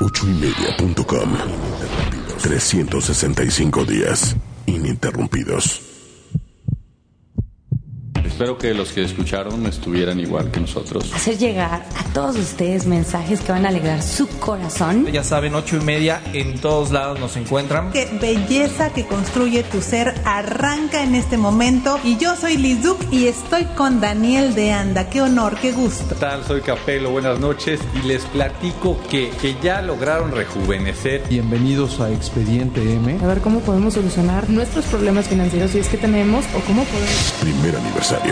Ochoymedia.com 365 días ininterrumpidos. Espero que los que escucharon estuvieran igual que nosotros. Hacer llegar a todos ustedes mensajes que van a alegrar su corazón. Ya saben, ocho y media en todos lados nos encuentran. Qué belleza que construye tu ser arranca en este momento. Y yo soy Liz Duke y estoy con Daniel de Anda. Qué honor, qué gusto. ¿Qué tal? Soy Capelo, buenas noches. Y les platico que, que ya lograron rejuvenecer. Bienvenidos a Expediente M. A ver cómo podemos solucionar nuestros problemas financieros si es que tenemos o cómo podemos. Primer aniversario.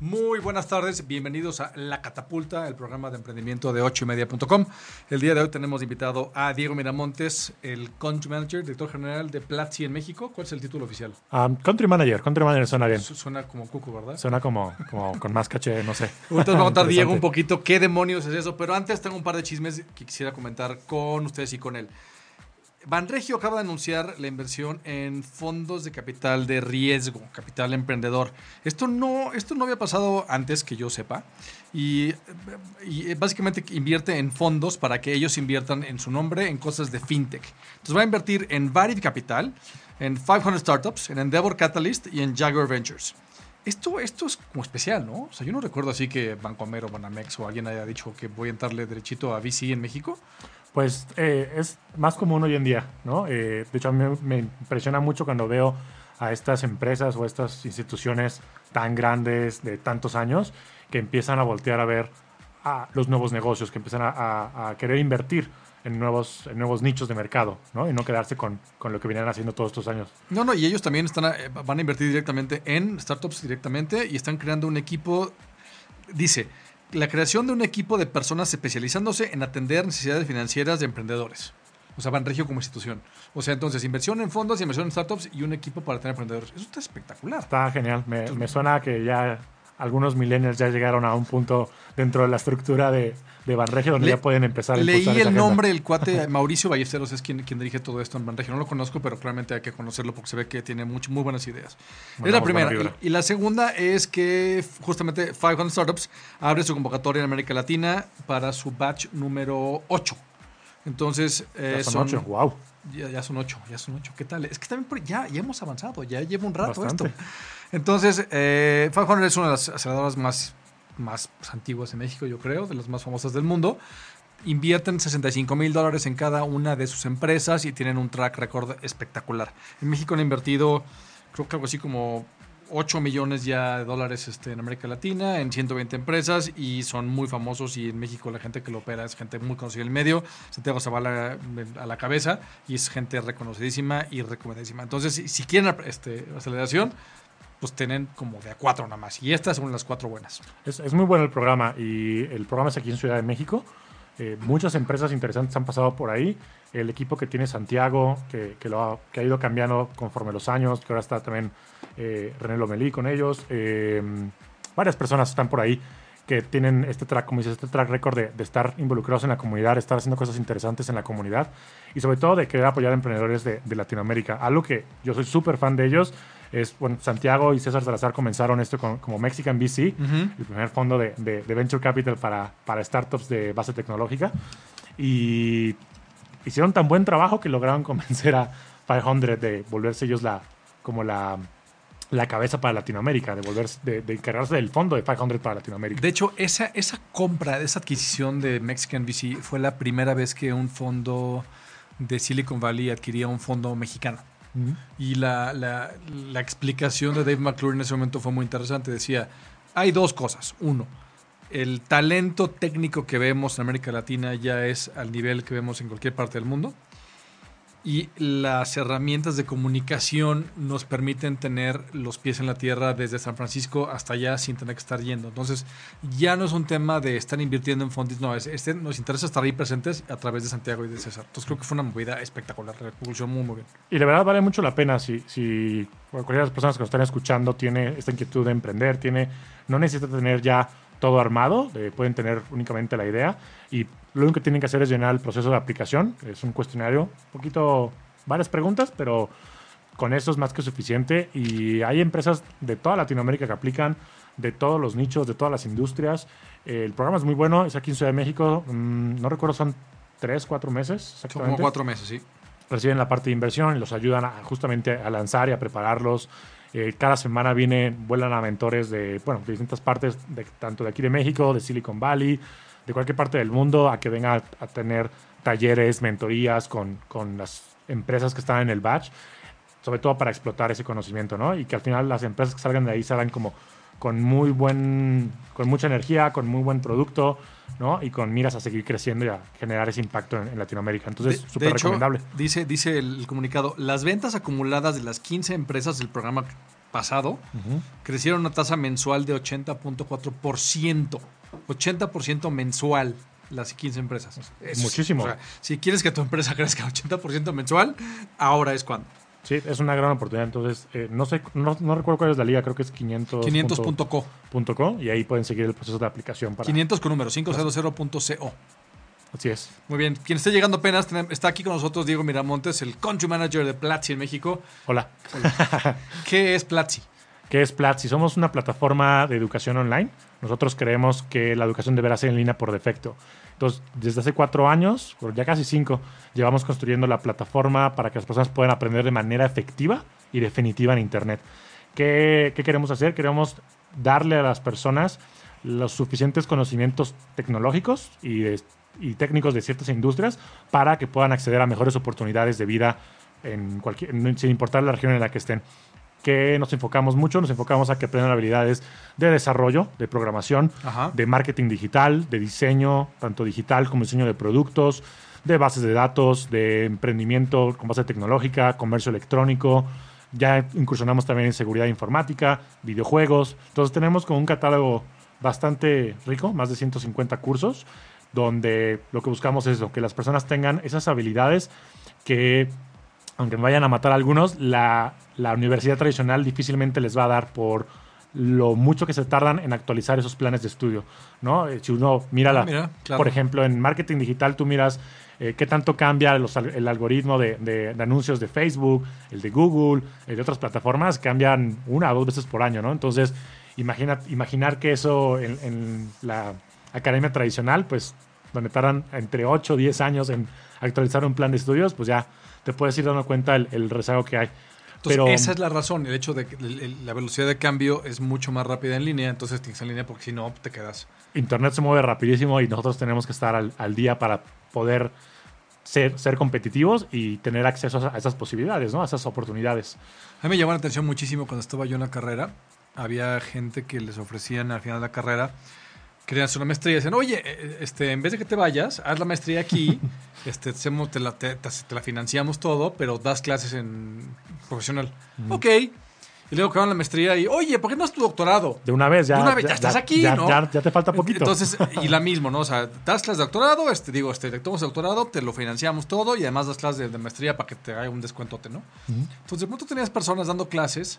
Muy buenas tardes, bienvenidos a La Catapulta, el programa de emprendimiento de 8ymedia.com. El día de hoy tenemos invitado a Diego Miramontes, el Country Manager, director general de Platzi en México. ¿Cuál es el título oficial? Um, country Manager, Country Manager suena bien. Su- Suena como cuco, ¿verdad? Suena como, como con más caché, no sé. Nos va a contar Diego un poquito qué demonios es eso, pero antes tengo un par de chismes que quisiera comentar con ustedes y con él. Banregio acaba de anunciar la inversión en fondos de capital de riesgo, capital emprendedor. Esto no, esto no había pasado antes que yo sepa. Y, básicamente invierte en fondos para que ellos inviertan en su nombre en cosas de fintech. Entonces va a invertir en Varied Capital, en 500 Startups, en Endeavor Catalyst y en Jaguar Ventures. Esto, esto es como especial, ¿no? O sea, yo no recuerdo así que Bancomer o Banamex o alguien haya dicho que voy a entrarle derechito a VC en México. Pues eh, es más común hoy en día, ¿no? Eh, de hecho, a mí me- impresiona mucho cuando veo a estas empresas o estas instituciones tan grandes de tantos años que empiezan a voltear a ver a los nuevos negocios, que empiezan a querer invertir en nuevos, en nuevos nichos de mercado, ¿no? Y no quedarse con, con lo que venían haciendo todos estos años. No, no, y ellos también están a- eh, van a invertir directamente en startups directamente y están creando un equipo, dice, la creación de un equipo de personas especializándose en atender necesidades financieras de emprendedores. O sea, Banregio como institución. O sea, entonces, inversión en fondos, inversión en startups y un equipo para tener emprendedores. Eso está espectacular. Está genial. Me, me suena que ya algunos millennials ya llegaron a un punto dentro de la estructura de, de Banregio donde Le- ya pueden empezar a Leí esa el nombre, el cuate Mauricio Ballesteros es quien, quien dirige todo esto en Banregio. No lo conozco, pero claramente hay que conocerlo porque se ve que tiene mucho, muy buenas ideas. es la primera. Y, y la segunda es que justamente 500 Startups abre su convocatoria en América Latina para su batch número 8. Entonces, eh, son. Wow. Ya, ya son ocho, ya son ocho. ¿Qué tal? Es que también por- ya, ya hemos avanzado, ya lleva un rato Bastante. esto. Entonces, eh, 500 es una de las aceleradoras más, más pues, antiguas en México, yo creo, de las más famosas del mundo. Invierten 65 mil dólares en cada una de sus empresas y tienen un track record espectacular. En México han invertido, creo que algo así como 8 millones ya de dólares este, en América Latina, en 120 empresas y son muy famosos y en México la gente que lo opera es gente muy conocida en el medio, Santiago Zavala a la cabeza y es gente reconocidísima y recomendadísima. Entonces, si, quieren este, aceleración, pues tienen como de a cuatro nada más y estas son las cuatro buenas. Es, es muy bueno el programa y el programa es aquí en Ciudad de México. Eh, muchas empresas interesantes han pasado por ahí. El equipo que tiene Santiago, que, que lo ha, que ha ido cambiando conforme los años, que ahora está también eh, René Lomelí con ellos. eh, varias personas están por ahí que tienen este track, como dices, este track record de, de estar involucrados en la comunidad, de estar haciendo cosas interesantes en la comunidad y sobre todo de querer apoyar a emprendedores de, de Latinoamérica. Algo que yo soy súper fan de ellos es, bueno, Santiago y César Salazar comenzaron esto con- como Mexican VC, el primer fondo de, de- de Venture Capital para, para startups de base tecnológica. Y hicieron tan buen trabajo que lograron convencer a 500 de volverse ellos la, como la, la cabeza para Latinoamérica, de, volverse, de, de encargarse del fondo de 500 para Latinoamérica. De hecho, esa, esa compra, esa adquisición de Mexican VC fue la primera vez que un fondo de Silicon Valley adquiría un fondo mexicano. Y la, la- la explicación de Dave McClure en ese momento fue muy interesante. Decía, hay dos cosas. Uno, el talento técnico que vemos en América Latina ya es al nivel que vemos en cualquier parte del mundo. y las herramientas de comunicación nos permiten tener los pies en la tierra desde San Francisco hasta allá sin tener que estar yendo. Entonces, ya no es un tema de estar invirtiendo en fondos, no, es, este, nos interesa estar ahí presentes a través de Santiago y de César. Entonces, creo que fue una movida espectacular, revolución muy, muy bien. Y de verdad vale mucho la pena si, si cualquiera de las personas que nos están escuchando tiene esta inquietud de emprender, tiene, no necesita tener ya todo armado, eh, pueden tener únicamente la idea y lo único que tienen que hacer es llenar el proceso de aplicación, es un cuestionario, un poquito, varias preguntas, pero con eso es más que suficiente y hay empresas de toda Latinoamérica que aplican, de todos los nichos, de todas las industrias. Eh, el programa es muy bueno, es aquí en Ciudad de México, mm, no recuerdo, son tres, cuatro meses. Son Exactamente como cuatro meses, sí. reciben la parte de inversión y los ayudan a- justamente a lanzar y a prepararlos. Eh, cada semana vienen, vuelan a mentores de, bueno, de distintas partes, de, tanto de aquí de México, de Silicon Valley, de cualquier parte del mundo, a que vengan a, a tener talleres, mentorías con, con las empresas que están en el batch, sobre todo para explotar ese conocimiento, ¿no? Y que al final las empresas que salgan de ahí salgan como con muy buen, con mucha energía, con muy buen producto, ¿no? Y con miras a seguir creciendo y a generar ese impacto en, en Latinoamérica. Entonces, súper recomendable. Dice, dice el comunicado, las ventas acumuladas de las 15 empresas del programa pasado crecieron a una tasa mensual de 80.4%. 80% mensual las 15 empresas. Es- Muchísimo. o sea, si quieres que tu empresa crezca 80% mensual, ahora es cuando. Sí, es una gran oportunidad. Entonces, eh, no sé, no, no recuerdo cuál es la liga, creo que es 500. 500.co. punto co, y ahí pueden seguir el proceso de aplicación para. 500 con número, 500.co. Así es. Muy bien. Quien esté llegando apenas, está aquí con nosotros Diego Miramontes, el Country Manager de Platzi en México. Hola. ¿Qué es Platzi? ¿Qué es Platzi? Somos una plataforma de educación online. Nosotros creemos que la educación deberá ser en línea por defecto. Entonces, desde hace cuatro años, ya casi cinco, llevamos construyendo la plataforma para que las personas puedan aprender de manera efectiva y definitiva en Internet. ¿Qué, queremos hacer? Queremos darle a las personas los suficientes conocimientos tecnológicos y, y técnicos de ciertas industrias para que puedan acceder a mejores oportunidades de vida en cualquier, sin importar la región en la que estén que nos enfocamos mucho, nos enfocamos a que aprendan habilidades de desarrollo, de programación, Ajá. de marketing digital, de diseño, tanto digital como diseño de productos, de bases de datos, de emprendimiento con base tecnológica, comercio electrónico. Ya incursionamos también en seguridad informática, videojuegos. Entonces tenemos como un catálogo bastante rico, más de 150 cursos, donde lo que buscamos es que las personas tengan esas habilidades que aunque me vayan a matar algunos, la, la universidad tradicional difícilmente les va a dar por lo mucho que se tardan en actualizar esos planes de estudio, ¿no? Eh, Si uno mira, Ah, la, mira, claro. por ejemplo, en marketing digital tú miras eh, qué tanto cambia los el algoritmo de, de- de anuncios de Facebook, el de Google, el de otras plataformas, cambian una o dos veces por año, ¿no? Entonces, imagina, imaginar que eso en, en la academia tradicional, pues, donde tardan entre 8 o 10 años en actualizar un plan de estudios, pues ya te puedes ir dando cuenta el, el rezago que hay. Entonces, Pero esa es la razón, el hecho de que la velocidad de cambio es mucho más rápida en línea, entonces tienes en línea porque si no te quedas. Internet se mueve rapidísimo y nosotros tenemos que estar al, al día para poder ser, ser competitivos y tener acceso a, a esas posibilidades, ¿no? A esas oportunidades. A mí me llamó la atención muchísimo cuando estaba yo en la carrera. Había gente que les ofrecían al final de la carrera, querían hacer una maestría y decían, oye, eh, este, en vez de que te vayas, haz la maestría aquí, este, te, la, te, te- la financiamos todo, pero das clases en profesional. Ok. Y luego acaban la maestría y, oye, ¿por qué no es tu doctorado? De una vez ya. De una vez, ya estás aquí, ya, ¿no? Ya, ya te falta poquito. Entonces, y la mismo, ¿no? O sea, das clases de doctorado, este, digo, este, te tomas doctorado, te lo financiamos todo y además das clases de, de maestría para que te haga un descuentote, ¿no? Entonces, de pronto tenías personas dando clases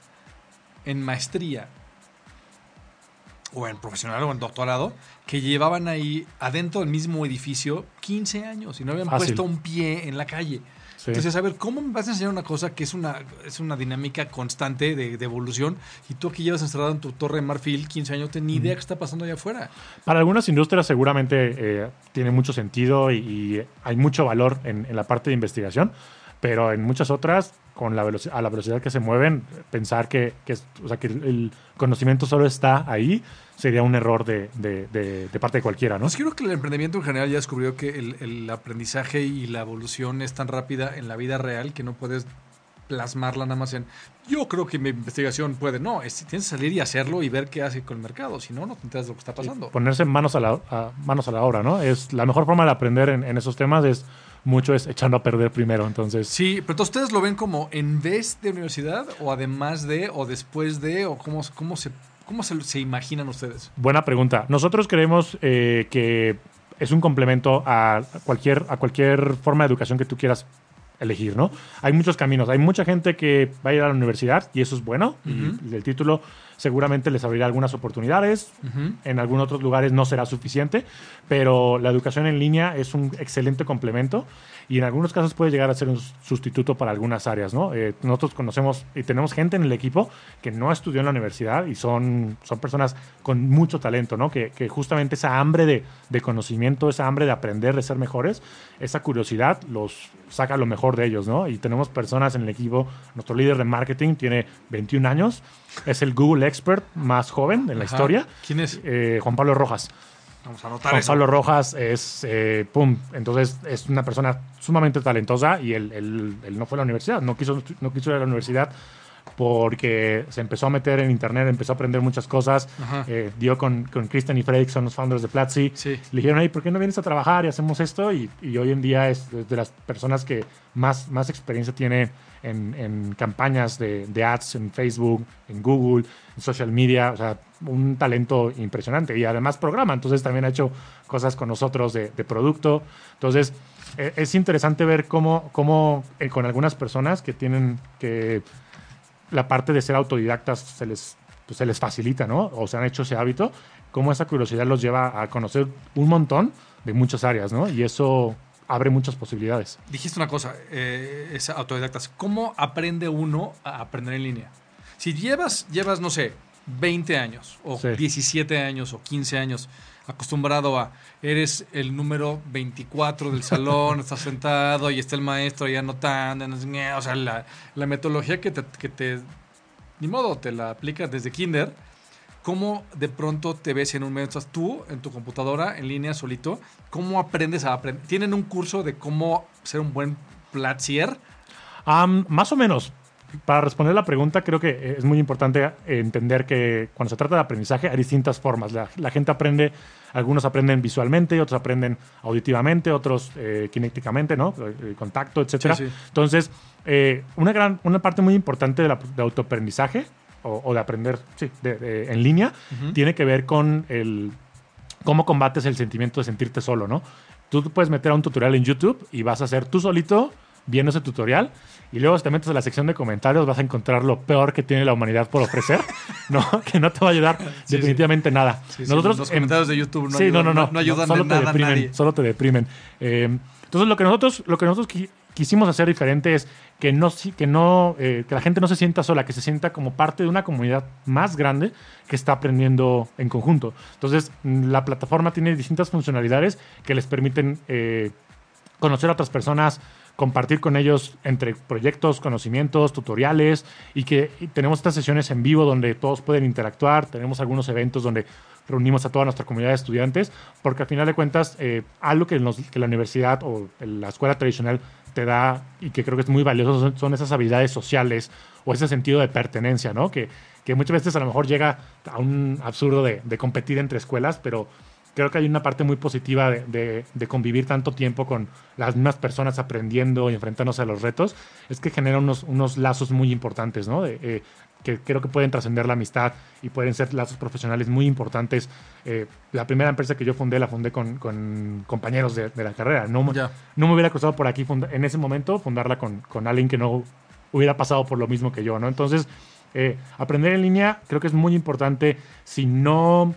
en maestría o en profesional o en doctorado que llevaban ahí adentro del mismo edificio 15 años y no habían Fácil. puesto un pie en la calle. Sí. Entonces, a ver, ¿cómo me vas a enseñar una cosa que es una, es una dinámica constante de, de evolución y tú aquí llevas encerrado en tu torre de marfil 15 años, no tienes ni idea qué está pasando allá afuera? Para algunas industrias seguramente eh, tiene mucho sentido y, y hay mucho valor en, en la parte de investigación, pero en muchas otras, con la a la velocidad que se mueven, pensar que, que o sea, que el, conocimiento solo está ahí sería un error de, de- de- de parte de cualquiera, ¿no? Pues creo que el emprendimiento en general ya descubrió que el, el aprendizaje y la evolución es tan rápida en la vida real que no puedes plasmarla nada más en yo creo que mi investigación puede. No, es, tienes que salir y hacerlo y ver qué hace con el mercado. Si no, no te enteras de lo que está pasando. Ponerse manos a la, a- manos a la obra, ¿no? Es la mejor forma de aprender en, en esos temas es mucho es echando a perder primero. Entonces, Sí, pero entonces, ustedes lo ven como en vez de universidad o además de o después de o cómo, cómo se cómo se, se imaginan ustedes. buena pregunta. Nosotros creemos eh, que es un complemento a cualquier, a cualquier forma de educación que tú quieras elegir, ¿no? Hay muchos caminos. Hay mucha gente que va a ir a la universidad y eso es bueno. Y el título seguramente les abrirá algunas oportunidades. En algunos otros lugares no será suficiente, pero la educación en línea es un excelente complemento y en algunos casos puede llegar a ser un sustituto para algunas áreas, ¿no? Eh, nosotros conocemos y tenemos gente en el equipo que no estudió en la universidad y son, son personas con mucho talento, ¿no? Que, que justamente esa hambre de, de conocimiento, esa hambre de aprender, de ser mejores, esa curiosidad los saca lo mejor de ellos, ¿no? Y tenemos personas en el equipo, nuestro líder de marketing tiene 21 años, es el Google Expert más joven en la Ajá. historia. ¿Quién es? Eh, Juan Pablo Rojas. Vamos a anotar Juan eso. Pablo Rojas es, eh, pum, entonces es una persona sumamente talentosa y él, él- él no fue a la universidad, no quiso, no quiso ir a la universidad porque se empezó a meter en internet, empezó a aprender muchas cosas, eh, dio con, con Kristen y Fredrik, son los founders de Platzi, Sí. le dijeron, hey, ¿por qué no vienes a trabajar y hacemos esto? Y, y hoy en día es de las personas que más, más experiencia tiene en, en campañas de, de ads en Facebook, en Google, social media, o sea, un talento impresionante y además programa, entonces también ha hecho cosas con nosotros de, producto, entonces eh, es interesante ver cómo, cómo eh, con algunas personas que tienen que la parte de ser autodidactas se les, pues, se les facilita, ¿no? O se han hecho ese hábito, cómo esa curiosidad los lleva a conocer un montón de muchas áreas, ¿no? Y eso abre muchas posibilidades. Dijiste una cosa, eh, es autodidactas. ¿Cómo aprende uno a aprender en línea? Si llevas, llevas no sé, 20 años, o Sí. 17 años, o 15 años, acostumbrado a, eres el número 24 del salón, estás sentado y está el maestro ahí anotando, o sea, la, la metodología que te, que te, ni modo, te la aplicas desde kinder, ¿cómo de pronto te ves en un medio, estás tú en tu computadora, en línea, solito? ¿Cómo aprendes a aprender? ¿Tienen un curso de cómo ser un buen platzier? Am, más o menos. Para responder la pregunta, creo que es muy importante entender que cuando se trata de aprendizaje hay distintas formas. La, la gente aprende, algunos aprenden visualmente, otros aprenden auditivamente, otros eh, kinéticamente, ¿no? Eh, contacto, etcétera. Sí, sí. Entonces, eh, una, gran, una parte muy importante de, la, de autoaprendizaje o, o de aprender sí, de- de- en línea tiene que ver con el cómo combates el sentimiento de sentirte solo, ¿no? Tú puedes meter a un tutorial en YouTube y vas a hacer tú solito viendo ese tutorial y luego si te metes a la sección de comentarios vas a encontrar lo peor que tiene la humanidad por ofrecer, ¿no? Que no te va a ayudar Sí, definitivamente nada. Sí, sí, los comentarios de YouTube no sí, ayudan- no, no, no, ayudan solo de te nada a deprimen, nadie. Solo te deprimen. Eh, entonces lo que nosotros, lo que nosotros qui- quisimos hacer diferente es que no, que no, eh, que la gente no se sienta sola, que se sienta como parte de una comunidad más grande que está aprendiendo en conjunto. Entonces mm, la plataforma tiene distintas funcionalidades que les permiten eh, conocer a otras personas, compartir con ellos entre proyectos, conocimientos, tutoriales y que y tenemos estas sesiones en vivo donde todos pueden interactuar, tenemos algunos eventos donde reunimos a toda nuestra comunidad de estudiantes, porque al final de cuentas eh, algo que, nos- que la universidad o la escuela tradicional te da y que creo que es muy valioso son, son esas habilidades sociales o ese sentido de pertenencia, ¿no? Que, que muchas veces a lo mejor llega a un absurdo de, de competir entre escuelas, pero creo que hay una parte muy positiva de, de- de convivir tanto tiempo con las mismas personas aprendiendo y enfrentándose a los retos, es que genera unos, unos lazos muy importantes, ¿no? De, eh, que creo que pueden trascender la amistad y pueden ser lazos profesionales muy importantes. Eh, la primera empresa que yo fundé la fundé con, con compañeros de, la carrera. No, me- Ya. no me hubiera costado por aquí funda- en ese momento fundarla con, con alguien que no hubiera pasado por lo mismo que yo, ¿no? Entonces, eh, aprender en línea creo que es muy importante si no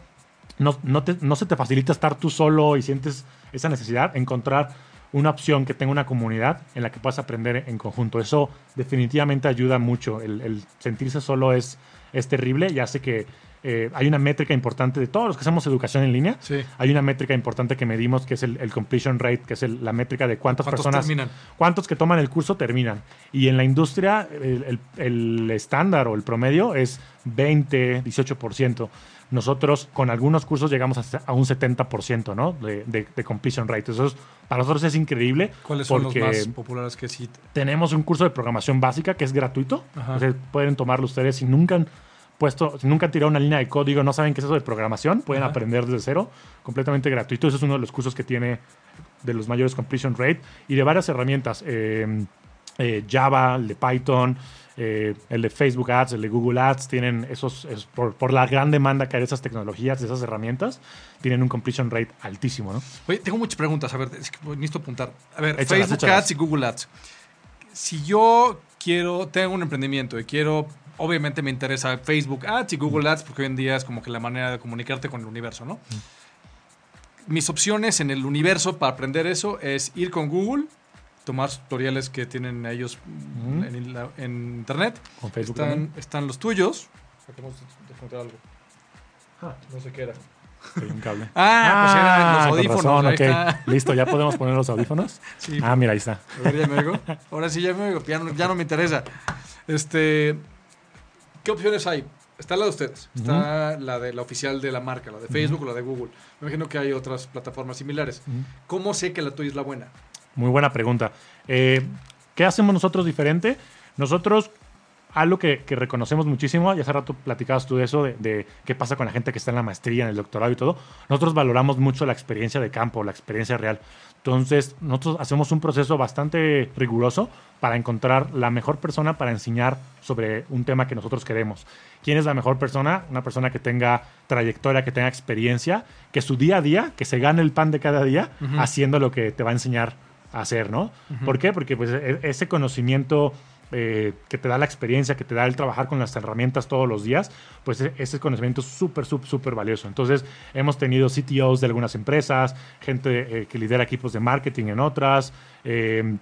no, no, te- no se te facilita estar tú solo y sientes esa necesidad, encontrar una opción que tenga una comunidad en la que puedas aprender en conjunto. Eso definitivamente ayuda mucho. El, el sentirse solo es, es terrible y hace que eh, hay una métrica importante de todos los que hacemos educación en línea. Sí. Hay una métrica importante que medimos que es el, el completion rate, que es el- la métrica de cuántas ¿Cuántos personas terminan? cuántos que toman el curso terminan. Y en la industria, el, el- el estándar o el promedio es 20, 18%. Nosotros con algunos cursos llegamos a, a un 70% ¿no? de, de, de completion rate. Eso es- para nosotros es increíble. ¿Cuáles son los más populares que sí? tenemos un curso de programación básica que es gratuito. O sea, pueden tomarlo ustedes si nunca han puesto, si nunca han tirado una línea de código, no saben qué es eso de programación, pueden Ajá. aprender desde cero, completamente gratuito. Ese es uno de los cursos que tiene de los mayores completion rate y de varias herramientas. eh, eh, Java, el de Python, eh, el de Facebook Ads, el de Google Ads, tienen esos, es por, por la gran demanda que hay de esas tecnologías, de esas herramientas, tienen un completion rate altísimo, ¿no? Oye, tengo muchas preguntas. A ver, es que necesito apuntar. A ver, Échalas, Facebook échalas. Ads y Google Ads. Si yo quiero, tengo un emprendimiento y quiero, obviamente me interesa Facebook Ads y Google Ads porque hoy en día es como que la manera de comunicarte con el universo, ¿no? Mis opciones en el universo para aprender eso es ir con Google, tomar tutoriales que tienen ellos en, la- en internet. Con Facebook están, también. están los tuyos. Acabamos de algo. no sé qué era. Hay un cable. Ah, pues eran los con audífonos. razón, ahí ok. está. Listo, ¿ya podemos poner los audífonos? Sí. Ah, mira, ahí está. A ver, ya me oigo. Ahora sí ya me oigo. Ya no, ya no me interesa. Este, ¿Qué opciones hay? Está la de ustedes. Está la de la oficial de la marca, la de Facebook o la de Google. Me imagino que hay otras plataformas similares. ¿Cómo sé que la tuya es la buena? Muy buena pregunta. Eh, ¿Qué hacemos nosotros diferente? Nosotros, algo que, que reconocemos muchísimo, y hace rato platicabas tú de eso, de, de qué pasa con la gente que está en la maestría, en el doctorado y todo, nosotros valoramos mucho la experiencia de campo, la experiencia real. Entonces, nosotros hacemos un proceso bastante riguroso para encontrar la mejor persona para enseñar sobre un tema que nosotros queremos. ¿Quién es la mejor persona? Una persona que tenga trayectoria, que tenga experiencia, que su día a día, que se gane el pan de cada día haciendo lo que te va a enseñar hacer, ¿no? ¿Por qué? Porque pues, e- ese conocimiento eh, que te da la experiencia, que te da el trabajar con las herramientas todos los días, pues e- ese conocimiento es súper, súper, súper valioso. Entonces, hemos tenido CTOs de algunas empresas, gente eh, que lidera equipos de marketing en otras, eh,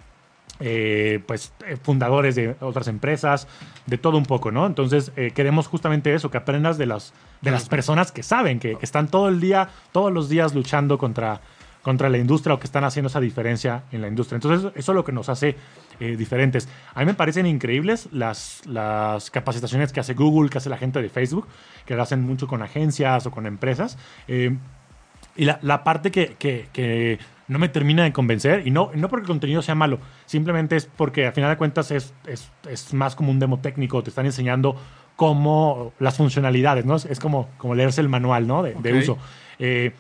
eh, pues fundadores de otras empresas, de todo un poco, ¿no? Entonces queremos justamente eso, que aprendas de las, de las personas que saben, que, que están todo el día, todos los días luchando contra, contra la industria o que están haciendo esa diferencia en la industria. Entonces eso es lo que nos hace eh, diferentes. A mí me parecen increíbles las, las capacitaciones que hace Google, que hace la gente de Facebook, que lo hacen mucho con agencias o con empresas. Eh, y la, la parte que, que- que no me termina de convencer, y no, no porque el contenido sea malo, simplemente es porque al final de cuentas es, es, es más como un demo técnico, te están enseñando cómo las funcionalidades, ¿no? Es, es como, como leerse el manual, ¿no? De, de Ok. uso. Eh,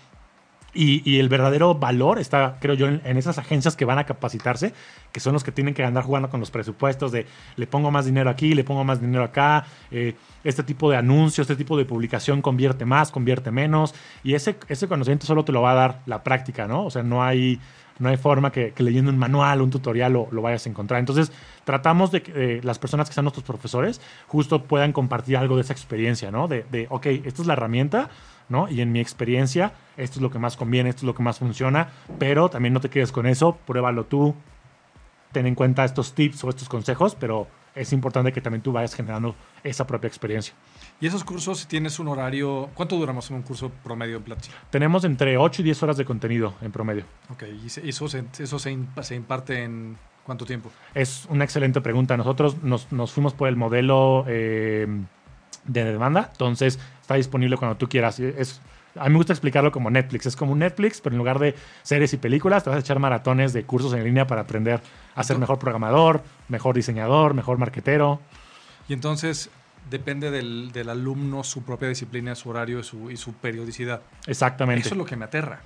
y, el verdadero valor está, creo yo, en, en esas agencias que van a capacitarse, que son los que tienen que andar jugando con los presupuestos de le pongo más dinero aquí, le pongo más dinero acá, eh, este tipo de anuncio, este tipo de publicación convierte más, convierte menos, y ese, ese conocimiento solo te lo va a dar la práctica, ¿no? O sea, no hay, no hay forma que, leyendo un manual, un tutorial lo, lo vayas a encontrar. Entonces, tratamos de que eh, las personas que sean nuestros profesores justo puedan compartir algo de esa experiencia, ¿no? De, de, ok, esta es la herramienta, ¿no? Y en mi experiencia, esto es lo que más conviene, esto es lo que más funciona, pero también no te quedes con eso, pruébalo tú, ten en cuenta estos tips o estos consejos, pero es importante que también tú vayas generando esa propia experiencia. Y esos cursos, si tienes un horario, ¿cuánto dura más o menos un curso promedio en Platzi? Tenemos entre 8 y 10 horas de contenido en promedio. Ok, y eso, se, eso se, se imparte en cuánto tiempo? Es una excelente pregunta. Nosotros nos, nos fuimos por el modelo eh, de demanda, entonces está disponible cuando tú quieras. Es, a mí me gusta explicarlo como Netflix. Es como un Netflix, pero en lugar de series y películas, te vas a echar maratones de cursos en línea para aprender a ser mejor programador, mejor diseñador, mejor marquetero. Y entonces depende del, del alumno, su propia disciplina, su horario y su, y su periodicidad. Exactamente. Eso es lo que me aterra.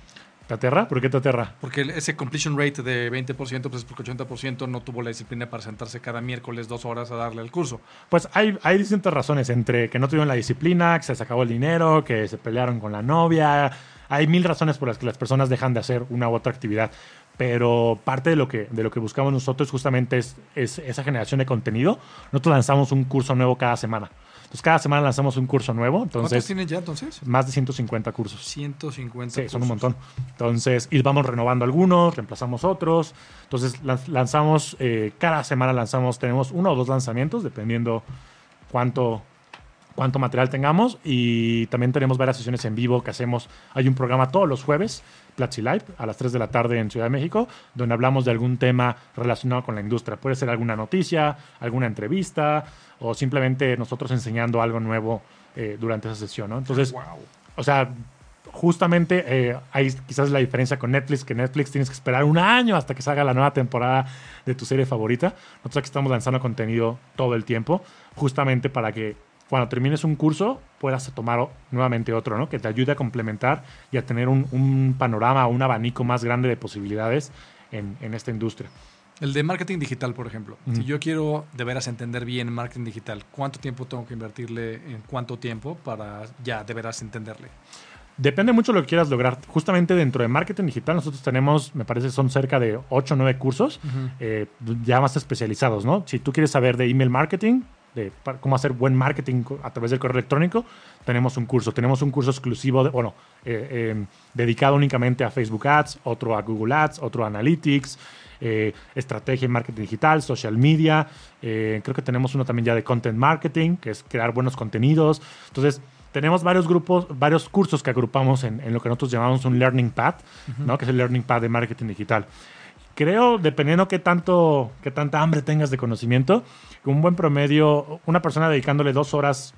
¿Te aterra? ¿Por qué te aterra? Porque ese completion rate de 20% pues es porque 80% no tuvo la disciplina para sentarse cada miércoles dos horas a darle el curso. Pues hay, hay distintas razones, entre que no tuvieron la disciplina, que se les acabó el dinero, que se pelearon con la novia. Hay mil razones por las que las personas dejan de hacer una u otra actividad. Pero parte de lo que, de lo que buscamos nosotros justamente es, es esa generación de contenido. Nosotros lanzamos un curso nuevo cada semana. Entonces, cada semana lanzamos un curso nuevo. ¿Cuántos Entonces, tienen ya entonces? más de 150 cursos. 150. Sí, son un montón. Entonces, y vamos renovando algunos, reemplazamos otros. Entonces, lan- lanzamos, eh, cada semana lanzamos, tenemos uno o dos lanzamientos, dependiendo cuánto, cuánto material tengamos. Y también tenemos varias sesiones en vivo que hacemos. Hay un programa todos los jueves, Platzi Live, a las 3 de la tarde en Ciudad de México, donde hablamos de algún tema relacionado con la industria. Puede ser alguna noticia, alguna entrevista, o simplemente nosotros enseñando algo nuevo eh, durante esa sesión, ¿no? Entonces, Wow. o sea, justamente eh, hay quizás la diferencia con Netflix, que Netflix tienes que esperar un año hasta que salga la nueva temporada de tu serie favorita. Nosotros aquí estamos lanzando contenido todo el tiempo, justamente para que cuando termines un curso puedas tomar nuevamente otro, ¿no? Que te ayude a complementar y a tener un, un panorama, un abanico más grande de posibilidades en, en esta industria. El de marketing digital, por ejemplo. Si yo quiero de veras entender bien marketing digital, ¿cuánto tiempo tengo que invertirle en cuánto tiempo para ya de veras entenderle? Depende mucho de lo que quieras lograr. Justamente dentro de marketing digital nosotros tenemos, me parece, son cerca de 8 o 9 cursos eh, ya más especializados, ¿no? Si tú quieres saber de email marketing, de cómo hacer buen marketing a través del correo electrónico, tenemos un curso. Tenemos un curso exclusivo, de, bueno, eh, eh, dedicado únicamente a Facebook Ads, otro a Google Ads, otro a Analytics, eh, estrategia en marketing digital, social media. eh, creo que tenemos uno también ya de content marketing, que es crear buenos contenidos. Entonces, tenemos varios grupos, varios cursos que agrupamos en, en lo que nosotros llamamos un Learning Path, ¿no? que es el Learning Path de marketing digital. Creo, dependiendo qué tanto, qué tanta hambre tengas de conocimiento, un buen promedio, una persona dedicándole dos horas,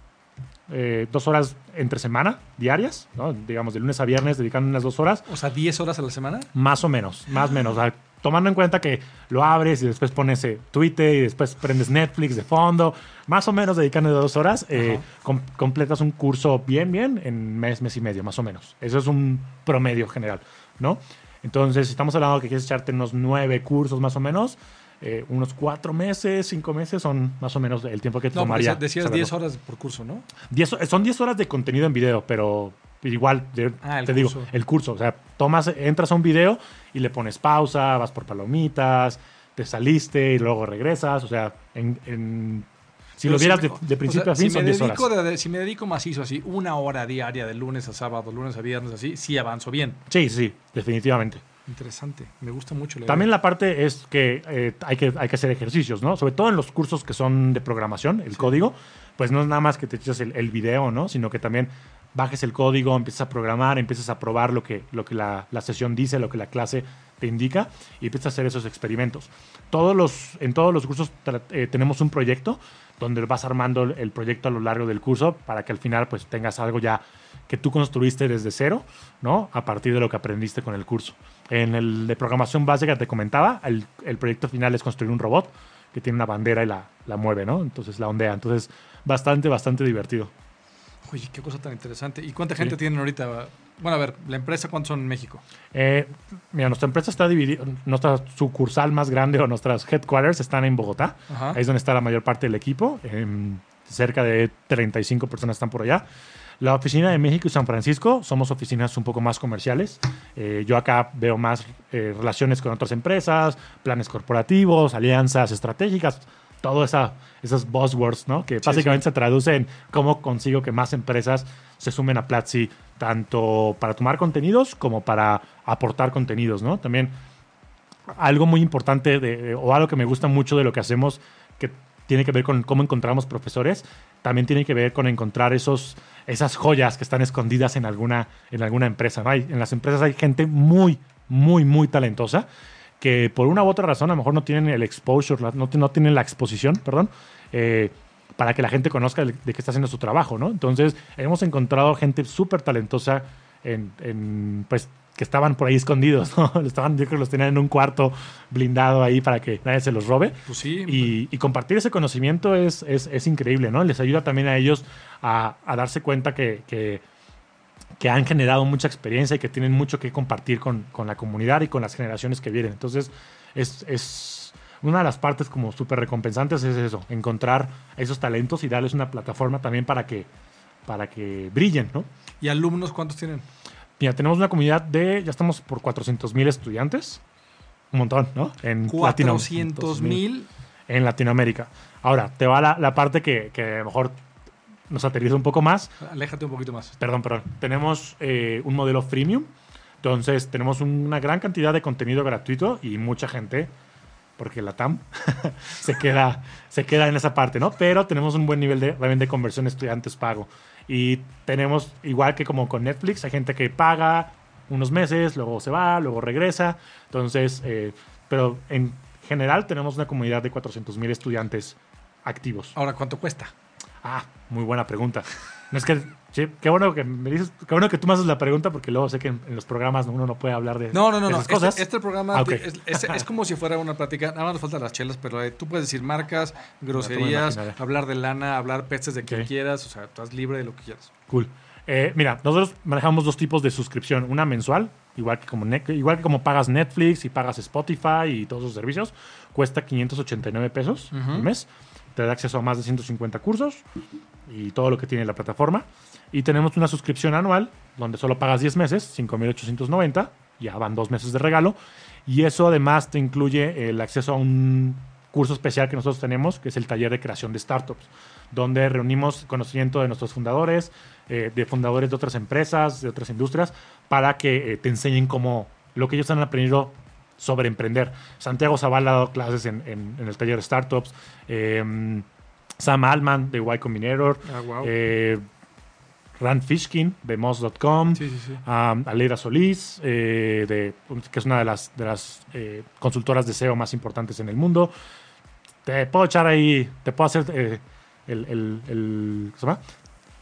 eh, dos horas entre semana, diarias, ¿no? digamos de lunes a viernes, dedicando unas dos horas, O sea, 10 horas a la semana. más o menos, más o menos. O sea, tomando en cuenta que lo abres y después pones eh, Twitter y después prendes Netflix de fondo, más o menos dedicando dos horas, eh, com- completas un curso bien, bien en mes, mes y medio, más o menos. Eso es un promedio general, ¿no? Entonces, si estamos hablando que quieres echarte unos nueve cursos más o menos, eh, unos cuatro meses, cinco meses son más o menos el tiempo que te No, tomaría. decías saberlo. 10 horas por curso, ¿no? Diez son 10 horas de contenido en video, pero igual, de- Ah, te digo, el curso. O sea, tomas, entras a un video y le pones pausa, vas por palomitas, te saliste y luego regresas. O sea, en, en- si Pero lo vieras me- de, de o principio sea, a fin, si son me 10 horas. dedico de- de- si me dedico macizo así, una hora diaria de lunes a sábado, lunes a viernes así, sí avanzo bien. Sí, sí, definitivamente. Interesante. Me gusta mucho. La También idea. la parte es que, eh, hay que hay que hacer ejercicios, ¿no? Sobre todo en los cursos que son de programación, el código, pues no es nada más que te echas el, el video, ¿no? Sino que también bajes el código, empiezas a programar, empiezas a probar lo que, lo que la, la sesión dice, lo que la clase te indica y empiezas a hacer esos experimentos. Todos los, en todos los cursos eh, tenemos un proyecto donde vas armando el- proyecto a lo largo del curso para que al final pues tengas algo ya que tú construiste desde cero, ¿no? A partir de lo que aprendiste con el curso. En el de programación básica te comentaba, el, el proyecto final es construir un robot que tiene una bandera y la, la mueve, ¿no? Entonces la ondea. Entonces, bastante, bastante divertido. Oye, qué cosa tan interesante. ¿Y cuánta gente Sí. tienen ahorita? Bueno, a ver, la empresa, ¿cuántos son en México? Eh, mira, nuestra empresa está dividida, nuestra sucursal más grande o nuestras headquarters están en Bogotá. Ajá. Ahí es donde está la mayor parte del equipo. Em, cerca de 35 personas están por allá. La oficina de México y San Francisco somos oficinas un poco más comerciales. Eh, yo acá veo más eh, relaciones con otras empresas, planes corporativos, alianzas estratégicas, todas esa, esas buzzwords, ¿no? Que básicamente se traduce en cómo consigo que más empresas se sumen a Platzi, tanto para tomar contenidos como para aportar contenidos, ¿no? También algo muy importante de- o algo que me gusta mucho de lo que hacemos que tiene que ver con cómo encontramos profesores, también tiene que ver con encontrar esos, esas joyas que están escondidas en alguna, en alguna empresa. ¿no? Hay- en las empresas hay gente muy, muy, muy talentosa que por una u otra razón a lo mejor no tienen el exposure, no, no tienen la exposición, perdón, eh, para que la gente conozca de, de qué está haciendo su trabajo, ¿no? Entonces, hemos encontrado gente súper talentosa en, en, pues, que estaban por ahí escondidos, ¿no? Estaban, yo creo que los tenían en un cuarto blindado ahí para que nadie se los robe. Pues sí. Y, y compartir ese conocimiento es, es, es increíble, ¿no? Les ayuda también a ellos a, a darse cuenta que, que, que han generado mucha experiencia y que tienen mucho que compartir con, con la comunidad y con las generaciones que vienen. Entonces, es, es una de las partes como súper recompensantes es eso, encontrar esos talentos y darles una plataforma también para que, para que brillen, ¿no? ¿Y alumnos cuántos tienen? Mira, tenemos una comunidad de, ya estamos por 400 mil estudiantes. Un montón, ¿no? En Latino- 400 mil. en Latinoamérica. Ahora, te va la, la parte que, que a lo mejor nos aterriza un poco más. Aléjate un poquito más. Perdón, perdón. Tenemos eh, un modelo freemium. Entonces, tenemos una gran cantidad de contenido gratuito y mucha gente, porque la TAM se, queda, se queda en esa parte, ¿no? Pero tenemos un buen nivel de, también de conversión estudiantes pago. Y tenemos, igual que como con Netflix, hay gente que paga unos meses, luego se va, luego regresa. Entonces, eh, pero en general tenemos una comunidad de 400 mil estudiantes activos. Ahora, ¿cuánto cuesta? Ah, muy buena pregunta. No es que, sí, qué bueno que me dices, qué bueno que tú me haces la pregunta porque luego sé que en, en los programas uno no puede hablar de No, no, no, de no. esas cosas. Este, este programa Ah, ok. es, es- es como si fuera una plática. Nada más nos faltan las chelas, pero eh, tú puedes decir marcas, groserías, imaginaré. hablar de lana, hablar pestes de quien Ok. quieras. O sea, estás libre de lo que quieras. Cool. Eh, mira, nosotros manejamos dos tipos de suscripción. Una mensual, igual que, como igual que como pagas Netflix y pagas Spotify y todos esos servicios, cuesta 589 pesos al mes. Te da acceso a más de 150 cursos y todo lo que tiene la plataforma. Y tenemos una suscripción anual donde solo pagas 10 meses, 5.890, ya van dos meses de regalo. Y eso además te incluye el acceso a un curso especial que nosotros tenemos, que es el taller de creación de startups, donde reunimos conocimiento de nuestros fundadores, eh, de fundadores de otras empresas, de otras industrias, para que eh, te enseñen cómo lo que ellos han aprendido sobre emprender. Santiago Zavala ha dado clases en, en- en el taller de startups. eh, Sam Altman de Y Combinator. Ah, wow. eh, Rand Fishkin de Moz.com. Sí, sí, sí. um, Aleida Solís, eh, de, que es una de las, de las consultoras de SEO más importantes en el mundo. Te puedo echar ahí, te puedo hacer el, el, el- ¿cómo se llama?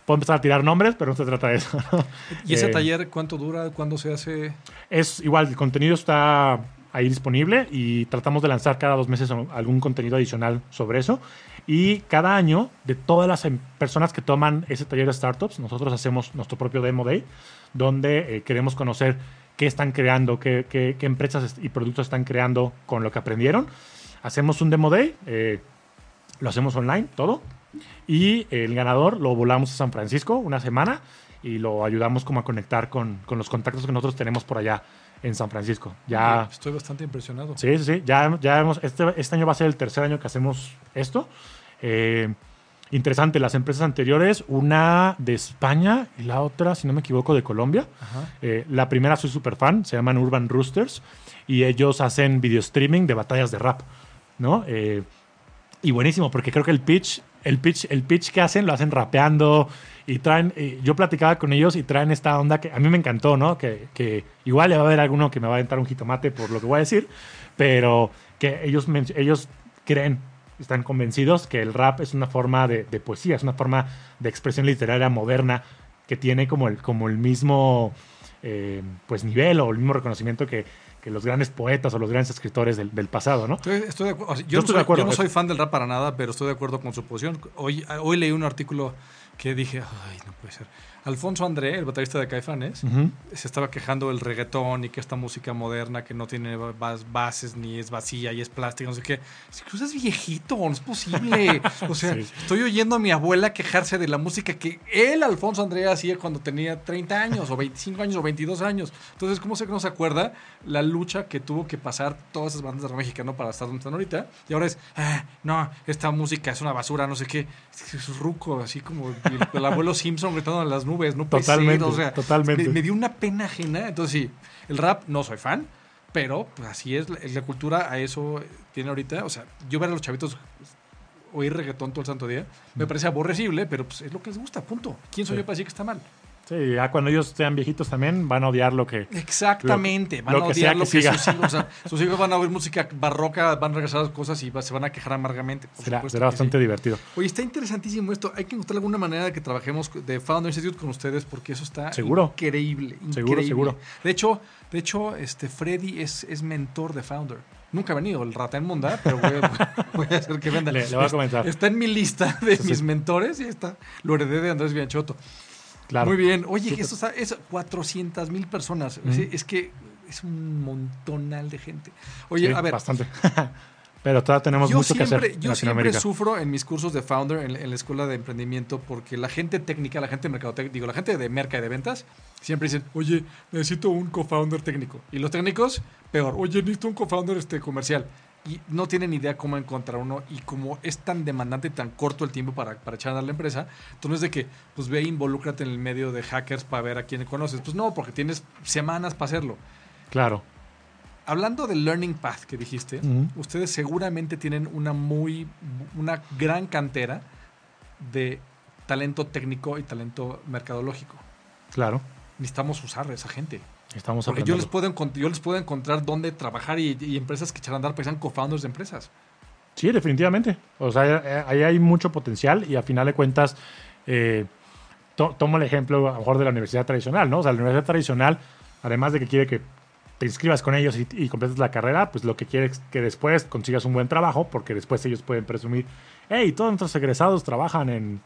Puedo empezar a tirar nombres, pero no se trata de eso. ¿no? ¿Y ese Eh, taller cuánto dura? ¿Cuándo se hace? es igual, el contenido está ahí disponible y tratamos de lanzar cada dos meses algún contenido adicional sobre eso. Y cada año, de todas las em- personas que toman ese taller de startups, nosotros hacemos nuestro propio Demo Day, donde eh, queremos conocer qué están creando, qué, qué- qué empresas y productos están creando con lo que aprendieron. Hacemos un Demo Day, eh, lo hacemos online, todo. Y el ganador lo volamos a San Francisco una semana y lo ayudamos como a conectar con, con los contactos que nosotros tenemos por allá en San Francisco. Ya, Estoy bastante impresionado. sí, sí, sí. Ya, ya hemos, este, este año va a ser el tercer año que hacemos esto. Eh, interesante, las empresas anteriores, una de España y la otra, si no me equivoco, de Colombia. Eh, la primera soy súper fan, se llaman Urban Roosters y ellos hacen video streaming de batallas de rap, ¿no? Eh, y buenísimo, porque creo que el pitch, el pitch, el pitch que hacen lo hacen rapeando y traen. eh, yo platicaba con ellos y traen esta onda que a mí me encantó, ¿no? Que, que igual le va a haber alguno que me va a aventar un jitomate por lo que voy a decir, pero que ellos, ellos creen, están convencidos que el rap es una forma de, de poesía, es una forma de expresión literaria moderna que tiene como el, como el mismo eh, pues nivel o el mismo reconocimiento que, que los grandes poetas o los grandes escritores del, del pasado, ¿no? Estoy, estoy de. O sea, yo, Yo no estoy soy, de acuerdo. yo no soy fan del rap para nada, pero estoy de acuerdo con su posición. Hoy, hoy leí un artículo que dije, ay, no puede ser. Alfonso André, el baterista de Caifanes, Ujú. se estaba quejando del reggaetón y que esta música moderna que no tiene bas- bases ni es vacía y es plástica, no sé qué. Es que es viejito, no es posible. O sea, Sí. estoy oyendo a mi abuela quejarse de la música que él, Alfonso André, hacía cuando tenía 30 años o 25 años o 22 años. Entonces, ¿cómo se que no se acuerda la lucha que tuvo que pasar todas esas bandas de rock mexicano para estar donde están ahorita? Y ahora es, "Ah, no, esta música es una basura, no sé qué. Es, es ruco, así como el, el abuelo Simpson gritando en las nubes, no Totalmente, o sea, totalmente. Me, me dio una pena ajena. Entonces, sí, el rap no soy fan, pero pues, así es. La, la cultura a eso tiene ahorita. O sea, yo ver a los chavitos oír reggaetón todo el santo día me parece aborrecible, pero pues, es lo que les gusta, punto. ¿Quién soy Sí. yo para decir que está mal? Sí, ya cuando ellos sean viejitos también van a odiar lo que... Exactamente, Lo- van lo a odiar lo que que sus hijos, o sea, sus hijos van a oír música barroca, van a regresar a las cosas y va- se van a quejar amargamente. por Será, será bastante sí. divertido. Oye, está interesantísimo esto. Hay que encontrar alguna manera de que trabajemos de Founder Institute con ustedes porque eso está Seguro. increíble. Seguro, increíble. seguro. De hecho, de hecho, este Freddy es, es mentor de Founder. Nunca ha venido el rata inmunda, pero voy a, voy a hacer que venda. Le- le voy a comentar. Está en mi lista de Sí, sí. mis mentores y está. Lo heredé de Andrés Bianchotto. Claro. Muy bien. Oye, eso está, es 400 mil personas. Es, es que es un montonal de gente. Oye, Sí, a ver, Bastante. Pero todavía tenemos yo mucho que siempre, hacer en yo siempre sufro en mis cursos de founder en, en la escuela de emprendimiento porque la gente técnica, la gente de mercadotecnia, digo, la gente de merca y de ventas, siempre dicen, oye, necesito un co-founder técnico. Y los técnicos, peor, oye, necesito un co-founder este, comercial. Y no tienen idea cómo encontrar uno. Y como es tan demandante y tan corto el tiempo para, para echar a la empresa, entonces de que, pues ve, involúcrate en el medio de hackers para ver a quién conoces. Pues no, porque tienes semanas para hacerlo. Claro. Hablando del Learning Path que dijiste, ustedes seguramente tienen una muy, una gran cantera de talento técnico y talento mercadológico. Claro. Necesitamos usar a esa gente. Estamos Porque yo les puedo, yo les puedo encontrar dónde trabajar y, y empresas que echan a andar sean co-founders de empresas. Sí, definitivamente. O sea, eh, ahí hay mucho potencial y a final de cuentas, eh, to- tomo el ejemplo a lo mejor de la universidad tradicional, ¿no? O sea, la universidad tradicional, además de que quiere que te inscribas con ellos y, y completes la carrera, pues lo que quiere es que después consigas un buen trabajo, porque después ellos pueden presumir, hey, todos nuestros egresados trabajan en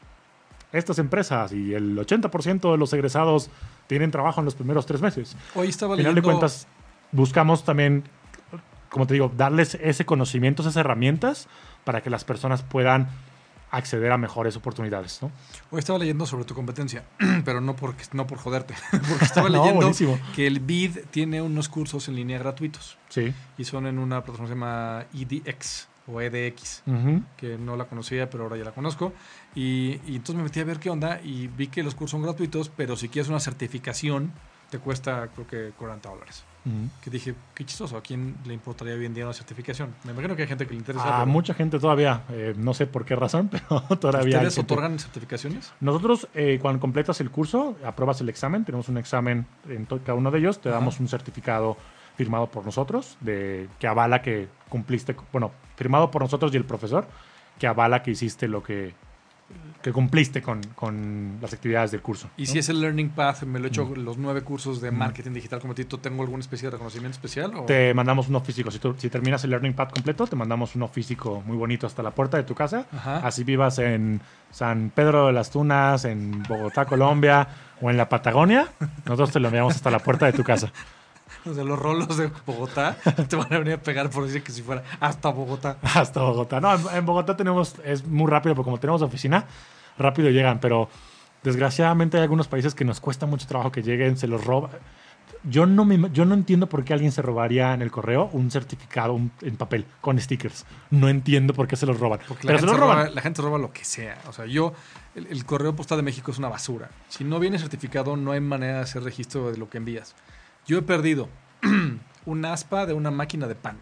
estas empresas y el 80% de los egresados tienen trabajo en los primeros tres meses. Hoy estaba Al final de cuentas, buscamos también, como te digo, darles ese conocimiento, esas herramientas para que las personas puedan acceder a mejores oportunidades, ¿no? Hoy estaba leyendo sobre tu competencia, pero no, porque, no por joderte, porque estaba No, leyendo buenísimo. que el BID tiene unos cursos en línea gratuitos Sí. y son en una plataforma que se llama EDX o EDX, Ujú. que no la conocía, pero ahora ya la conozco. Y, y entonces me metí a ver qué onda y vi que los cursos son gratuitos, pero si quieres una certificación, te cuesta creo que 40 dólares. Ujú. Que dije, qué chistoso, ¿a quién le importaría hoy en día una certificación? Me imagino que hay gente que le interesa. A pero mucha gente todavía, eh, no sé por qué razón, pero todavía. ¿Ustedes gente. otorgan certificaciones? Nosotros, eh, cuando completas el curso, apruebas el examen, tenemos un examen en cada uno de ellos, te Ajá. damos un certificado firmado por nosotros, de, que avala que cumpliste, bueno, firmado por nosotros y el profesor, que avala que hiciste lo que, que cumpliste con, con las actividades del curso. Y ¿no? si es el Learning Path, me lo he hecho Mm. los nueve cursos de marketing digital como Tito, ¿tengo alguna especie de reconocimiento especial? O? Te mandamos uno físico. Si, tú- si terminas el Learning Pad completo, te mandamos uno físico muy bonito hasta la puerta de tu casa. Ajá. Así vivas en San Pedro de las Tunas, en Bogotá, Colombia o en la Patagonia. Nosotros te lo enviamos hasta la puerta de tu casa. O sea, los rolos de Bogotá te van a venir a pegar por decir que si fuera hasta Bogotá. Hasta Bogotá. No, en, Bogotá tenemos, es muy rápido, porque como tenemos oficina, rápido llegan, pero desgraciadamente hay algunos países que nos cuesta mucho trabajo que lleguen, se los roba. Yo no, me, yo no entiendo por qué alguien se robaría en el correo un certificado un- en papel con stickers. No entiendo por qué se los roban. Porque pero se los roba, roban. la gente roba lo que sea. O sea, yo, el, el correo postal de México es una basura. Si no viene certificado, no hay manera de hacer registro de lo que envías. Yo he perdido un aspa de una máquina de pan.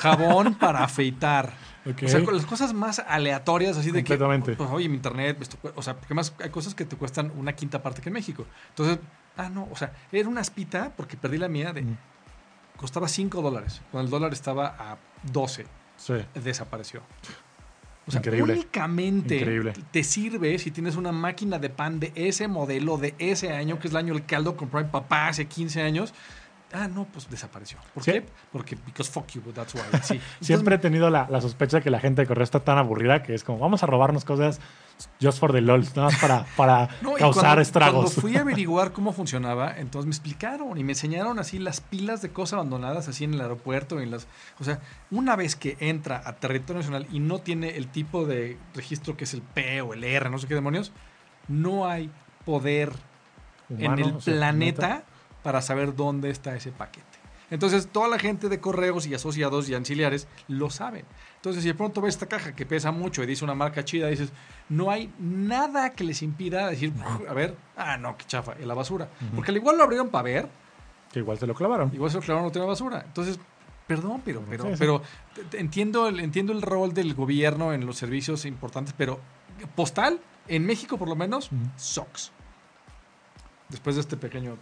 Jabón para afeitar. O sea, con las cosas más aleatorias, así de que. Completamente. Pues, oye, mi internet, esto cu- o sea, porque más hay cosas que te cuestan una quinta parte que en México. Entonces, ah, no, o sea, era una aspita, porque perdí la mía, de. Mm. Costaba 5 dólares. Cuando el dólar estaba a 12 Sí. desapareció. O sea, Increíble. únicamente Increíble. te sirve si tienes una máquina de pan de ese modelo, de ese año, que es el año del caldo compró mi papá hace 15 años. Ah, no, pues desapareció. ¿Por Sí. qué? Porque, because fuck you, that's why. Sí. Siempre he tenido la, la sospecha que la gente de correo está tan aburrida que es como, vamos a robarnos cosas just for the lols, nada más para, para No, causar cuando- estragos. Cuando fui a averiguar cómo funcionaba, entonces me explicaron y me enseñaron así las pilas de cosas abandonadas así en el aeropuerto. En las, o sea, una vez que entra a territorio nacional y no tiene el tipo de registro que es el P o el R, no sé qué demonios, no hay poder en el planeta neta. para saber dónde está ese paquete. Entonces, toda la gente de correos y asociados y auxiliares lo saben. Entonces, si de pronto ves esta caja que pesa mucho y dice una marca chida, dices, no hay nada que les impida decir, a ver, ah, no, qué chafa, en la basura. Porque al igual lo abrieron para ver, Que igual se lo clavaron. igual se lo clavaron no tiene basura. Entonces, perdón, pero, pero, Sí, sí. pero entiendo, el, entiendo el rol del gobierno en los servicios importantes, pero postal, en México por lo menos, sucks. Después de este pequeño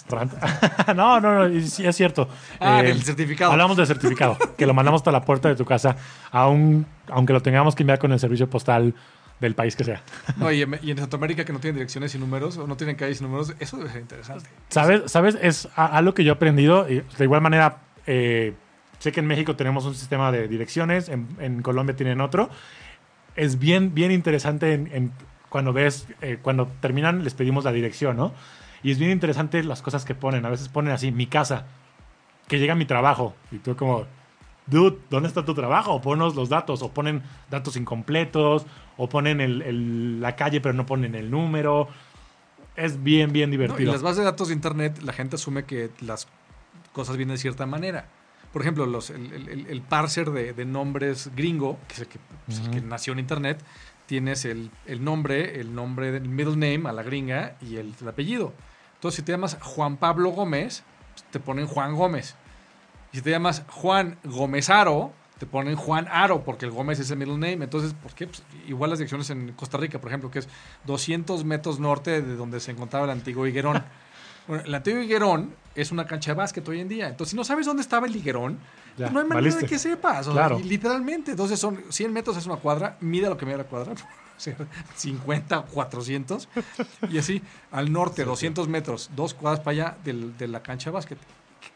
No, no, no, sí es cierto. Ah, Eh, del certificado. Hablamos del certificado, que lo mandamos hasta la puerta de tu casa, aun, aunque lo tengamos que enviar con el servicio postal del país que sea. No, y, en, y en Centroamérica que no tienen direcciones y números, o no tienen calles y números, eso debe ser interesante. ¿Sabes? ¿Sabes? Es algo que yo he aprendido. Y de igual manera, eh, sé que en México tenemos un sistema de direcciones, en, en Colombia tienen otro. Es bien, bien interesante en, en cuando ves, eh, cuando terminan, les pedimos la dirección, ¿no? Y es bien interesante las cosas que ponen. A veces ponen así, mi casa, que llega mi trabajo. Y tú como, dude, ¿dónde está tu trabajo? Ponos los datos. O ponen datos incompletos, o ponen el- el- la calle pero no ponen el número. Es bien, bien No, y divertido. las bases de datos de Internet, la gente asume que las cosas vienen de cierta manera. Por ejemplo, los, el, el- el- el parser de, de nombres gringo, que es el que, pues, el que nació en Internet, tienes el, el nombre, el nombre del middle name a la gringa y el, el apellido. Entonces, si te llamas Juan Pablo Gómez, pues, te ponen Juan Gómez. Y si te llamas Juan Gómez Aro, te ponen Juan Aro, porque el Gómez es el middle name. Entonces, ¿por qué? Pues, igual las direcciones en Costa Rica, por ejemplo, que es 200 metros norte de donde se encontraba el antiguo Higuerón. Bueno, el antiguo Higuerón es una cancha de básquet hoy en día. Entonces, si no sabes dónde estaba el Higuerón, Ya, pues no hay manera valiste. de que sepas. o sea, Claro. y literalmente, entonces son 100 metros es una cuadra, mide lo que mide la cuadra. Ser 50 o 400. Y así, al norte, 200 metros, dos cuadras para allá del- de la cancha de básquet.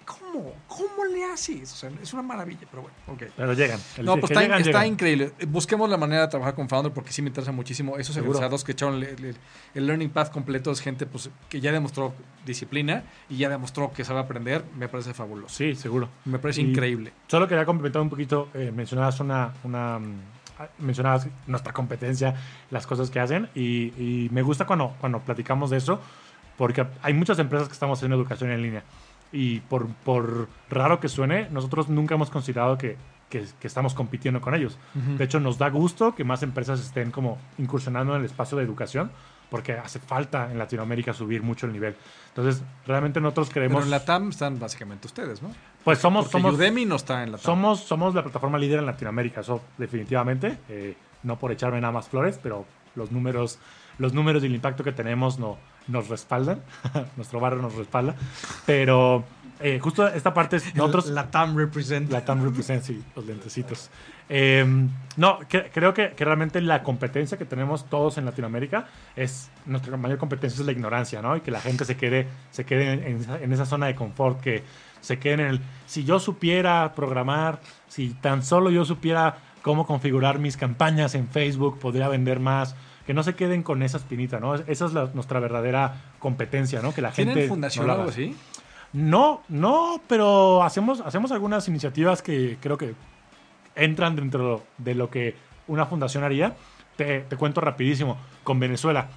¿Cómo? ¿Cómo le haces? O sea, es una maravilla, pero bueno, ok. Pero llegan. El No, pues está, llegan, está llegan. increíble. Busquemos la manera de trabajar con Founder porque sí me interesa muchísimo. Esos Seguro. egresados que echaron el, el- el Learning Path completo es gente pues, que ya demostró disciplina y ya demostró que sabe aprender. Me parece fabuloso. Sí, seguro. Me parece Y increíble. Solo quería complementar un poquito. eh, mencionabas una, una mm, mencionabas nuestra competencia, las cosas que hacen y, y me gusta cuando, cuando platicamos de eso porque hay muchas empresas que estamos haciendo educación en línea y por, por raro que suene, nosotros nunca hemos considerado que, que- que estamos compitiendo con ellos. De hecho, nos da gusto que más empresas estén como incursionando en el espacio de educación porque hace falta en Latinoamérica subir mucho el nivel. Entonces, realmente nosotros Pero queremos... en la TAM están básicamente ustedes, ¿no? pues somos, Porque somos, Udemy no está en la TAM. somos, somos la plataforma líder en Latinoamérica, eso definitivamente. Eh, no por echarme nada más flores, pero los números, los números y el impacto que tenemos no, nos respaldan. Nuestro barrio nos respalda. Pero eh, justo esta parte es nosotros. la TAM represent. La TAM represent, sí, los lentecitos. Eh, no, cre- creo que, que realmente la competencia que tenemos todos en Latinoamérica es, nuestra mayor competencia es la ignorancia, ¿no? Y que la gente se quede, se quede en, en esa, en esa zona de confort, que se quede en el, si yo supiera programar, si tan solo yo supiera cómo configurar mis campañas en Facebook, podría vender más. Que no se queden con esa espinita, ¿no? Esa es la- nuestra verdadera competencia, ¿no? Que la gente... ¿Tienen fundación la o algo así? No, no, pero hacemos, hacemos algunas iniciativas que creo que entran dentro de lo que una fundación haría. Te, te cuento rapidísimo, con Venezuela.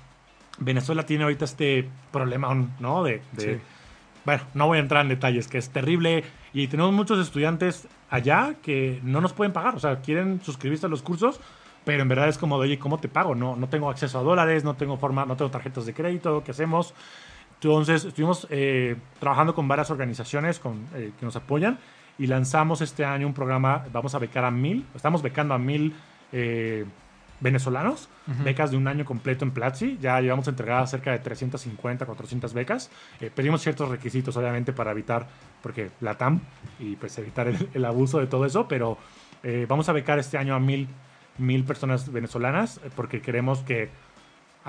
Venezuela tiene ahorita este problema, ¿no? De, de- Sí. Bueno, no voy a entrar en detalles, que es terrible. Y tenemos muchos estudiantes allá que no nos pueden pagar. O sea, quieren suscribirse a los cursos, pero en verdad es como, de, oye, ¿cómo te pago? No, no tengo acceso a dólares, no tengo forma, no tengo tarjetas de crédito, ¿qué hacemos? Entonces, estuvimos eh, trabajando con varias organizaciones con, eh, que nos apoyan y lanzamos este año un programa, vamos a becar a mil, estamos becando a mil eh, venezolanos, becas de un año completo en Platzi, ya llevamos entregadas cerca de 350, 400 becas, Eh, pedimos ciertos requisitos obviamente para evitar, porque la TAM, y pues evitar el, el abuso de todo eso, pero eh, vamos a becar este año a mil, mil personas venezolanas eh, porque queremos que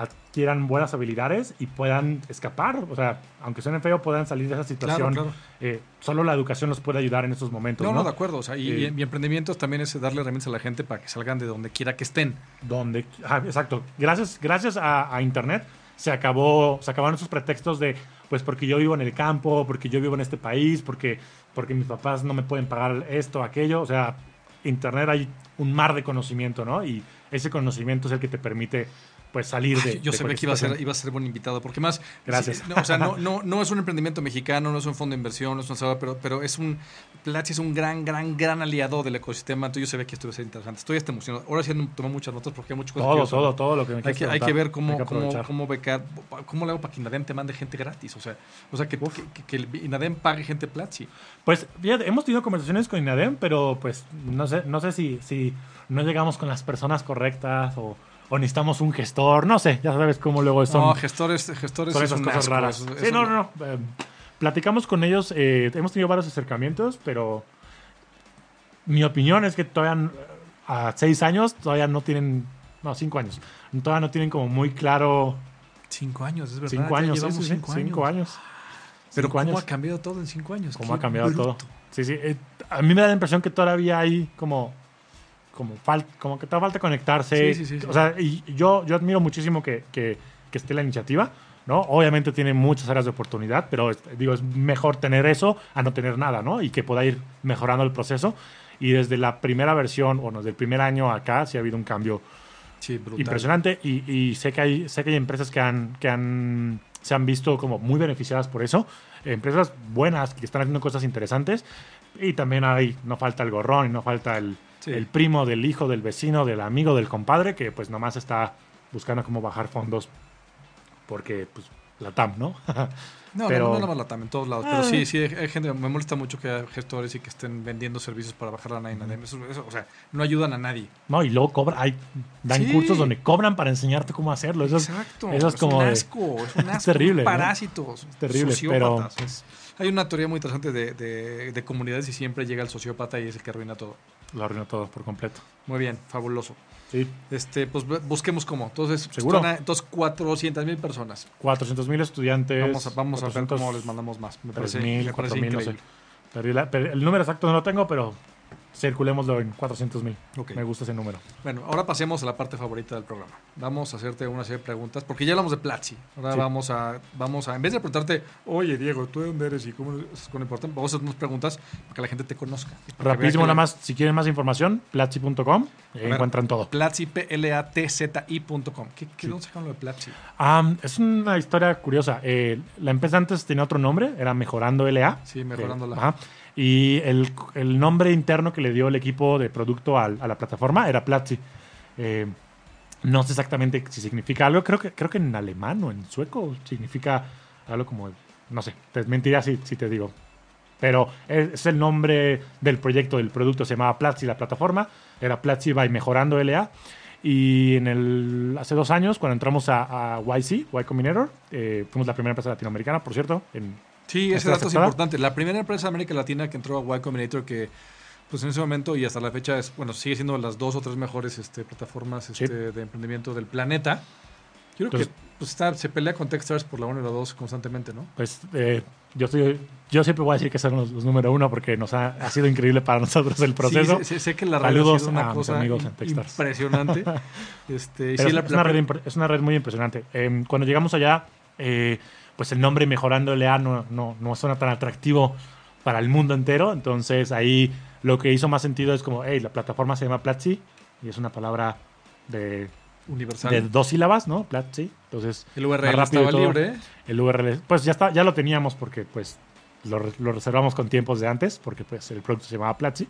adquieran buenas habilidades y puedan escapar. O sea, aunque suene feo, puedan salir de esa situación. claro. Eh, solo la educación los puede ayudar en estos momentos. No, No, no, de acuerdo. O sea, y, Eh, y mi emprendimiento también es darle herramientas a la gente para que salgan de donde quiera que estén. Donde, ah, exacto. Gracias, gracias a, a Internet se acabó, se acabaron esos pretextos de, pues porque yo vivo en el campo, porque yo vivo en este país, porque, porque mis papás no me pueden pagar esto, aquello. O sea, Internet hay un mar de conocimiento, ¿no? Y ese conocimiento es el que te permite, pues, salir de. Yo de sabía que iba a, ser, iba a ser buen invitado, porque más... Gracias. sí, no, o sea, no, no, no es un emprendimiento mexicano, no es un fondo de inversión, no es una pero, pero es un... Platzi es un gran, gran, gran aliado del ecosistema. Entonces yo sabía que esto iba a ser interesante. Estoy hasta emocionado. Ahora sí tomé muchas notas porque hay muchas cosas que Todo, yo todo, todo lo que me Hay que, hay que ver cómo, que cómo, cómo becar, cómo le hago para que Inadem te mande gente gratis. O sea, o sea que, que, que- que Inadem pague gente Platzi. Pues fíjate, hemos tenido conversaciones con INADEM, pero pues no sé, no sé si, si no llegamos con las personas correctas o, o necesitamos un gestor, no sé, ya sabes cómo luego son No, gestores, gestores es esas cosas asco, raras. sí, no, no, no. eh, platicamos con ellos, eh, hemos tenido varios acercamientos, pero mi opinión es que todavía a seis años todavía no tienen, no, cinco años, todavía no tienen como muy claro Cinco años, es verdad. cinco años, sí, llevamos sí, sí, cinco, cinco años. años. Pero Cinco cómo años. ha cambiado todo en cinco años. cómo Qué ha cambiado bruto. todo. Sí, sí. eh, a mí me da la impresión que todavía hay como como fal- como que todavía falta conectarse. Sí, sí, sí. O sea, y yo, yo admiro muchísimo que, que, que esté la iniciativa, ¿no? Obviamente tiene muchas áreas de oportunidad, pero es- digo, es mejor tener eso a no tener nada, ¿no? Y que pueda ir mejorando el proceso. Y desde la primera versión, o desde el primer año acá, sí ha habido un cambio impresionante y, y sé que hay sé que hay empresas que han que han se han visto como muy beneficiadas por eso empresas buenas que están haciendo cosas interesantes y también hay no falta el gorrón y no falta el, Sí. el primo del hijo del vecino del amigo del compadre que pues nomás está buscando cómo bajar fondos porque pues la TAM no No, Pero- no, no, más la TAM, en todos lados. Ah. Pero sí, sí, hay, gente, me molesta mucho que haya gestores y que estén vendiendo servicios para bajar la Inadem. Eso, eso, o sea, no ayudan a nadie. no y luego cobra hay dan Sí. cursos donde cobran para enseñarte cómo hacerlo eso es, Exacto. eso es como un de- asco, es un asco. terrible, son ¿no? Parásitos. terrible, sociópatas. pero- Es- hay una teoría muy interesante de, de- de comunidades y siempre llega el sociópata y es el que arruina todo. Lo arruinó todo por completo. Muy bien, fabuloso. Sí. Este, pues bu- busquemos cómo. Entonces, ¿Seguro? suena- entonces 400 mil personas. 400 mil estudiantes. Vamos a, vamos a ver 400, cómo les mandamos más. Me parece, 3.000, me parece 4.000, no sé. increíble. Perdí la- per- el número exacto no lo tengo, pero circulémoslo en 400 mil. Ok. Me gusta ese número. Bueno, ahora pasemos a la parte favorita del programa. Vamos a hacerte una serie de preguntas, porque ya hablamos de Platzi. Ahora Sí. vamos a, vamos a, en vez de preguntarte, oye Diego, ¿tú de dónde eres y cómo es con importante? Vamos a hacer unas preguntas para que la gente te conozca. Rapidísimo nada más, si quieren más información, platzi.com, encuentran todo. Platzi, P-L-A-T-Z-I.com. ¿Qué, qué dónde sacaron lo de Platzi? Es una historia curiosa. Eh, la empresa antes tenía otro nombre, era Mejorando LA. Sí, Mejorando Eh, LA. ajá. Y el, el nombre interno que le dio el equipo de producto al- a la plataforma era Platzi. Eh, no sé exactamente si significa algo. Creo que, creo que en alemán o en sueco significa algo como. No sé, te mentiría si, si te digo. Pero es, es el nombre del proyecto, del producto. Se llamaba Platzi, la plataforma. Era Platzi by Mejorando LA. Y en el, hace dos años, cuando entramos a, a YC, Y Combinator, eh, fuimos la primera empresa latinoamericana, por cierto, en, Sí, ese ¿Está dato es importante. La primera empresa de América Latina que entró a Y Combinator que pues en ese momento y hasta la fecha es, bueno, sigue siendo las dos o tres mejores este, plataformas Sí. este, de emprendimiento del planeta. Yo creo Entonces- que pues, está, se pelea con Techstars por la 1 y la 2 constantemente, ¿no? Pues eh, yo, estoy, yo siempre voy a decir que son los, los número uno porque nos ha, ha sido increíble para nosotros el proceso. Sí, sé, sé que la red ha Saludos sido una cosa impresionante. este, sí, es, la- es la- una red, impre- es una red muy impresionante. Em, cuando llegamos allá, eh, pues el nombre Mejorando LA no, no, no suena tan atractivo para el mundo entero. Entonces ahí lo que hizo más sentido es como, hey, la plataforma se llama Platzi y es una palabra de, universal. de dos sílabas, ¿no? Platzi. Entonces, el URL estaba libre. El URL, pues ya está, ya lo teníamos porque pues lo reservamos con tiempos de antes, porque pues el producto se llamaba Platzi.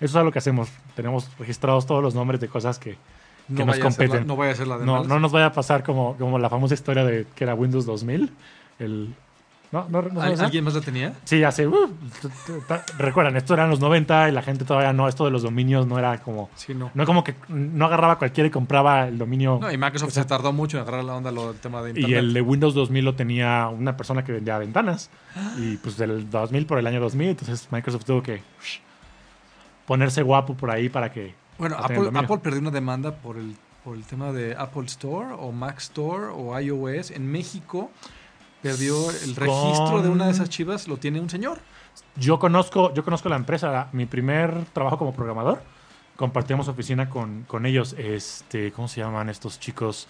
Eso es algo que hacemos. Tenemos registrados todos los nombres de cosas que, que No nos ser la, competen. no vaya a ser la de No, no nos vaya a pasar como, como la famosa historia de que era Windows 2000. El, ¿No? ¿No, no. ¿Alguien más la tenía? Sí, hace. uh, recuerdan, esto eran los 90 y la gente todavía no. Esto de los dominios no era como. Sí, no. No como que no agarraba cualquiera y compraba el dominio. No, y Microsoft se tardó mucho en agarrar la onda lo del tema de internet. y el de Windows 2000 lo tenía una persona que vendía ventanas. Y pues del 2000 por el año 2000. Entonces Microsoft tuvo que ponerse guapo por ahí para que. Bueno, Apple. Apple perdió una demanda por el, por el tema de Apple Store o Mac Store o iOS. En México perdió el Con- registro de una de esas chivas, lo tiene un señor. Yo conozco, yo conozco la empresa. Mi primer trabajo como programador, compartíamos oficina con, con ellos. Este, ¿cómo se llaman estos chicos?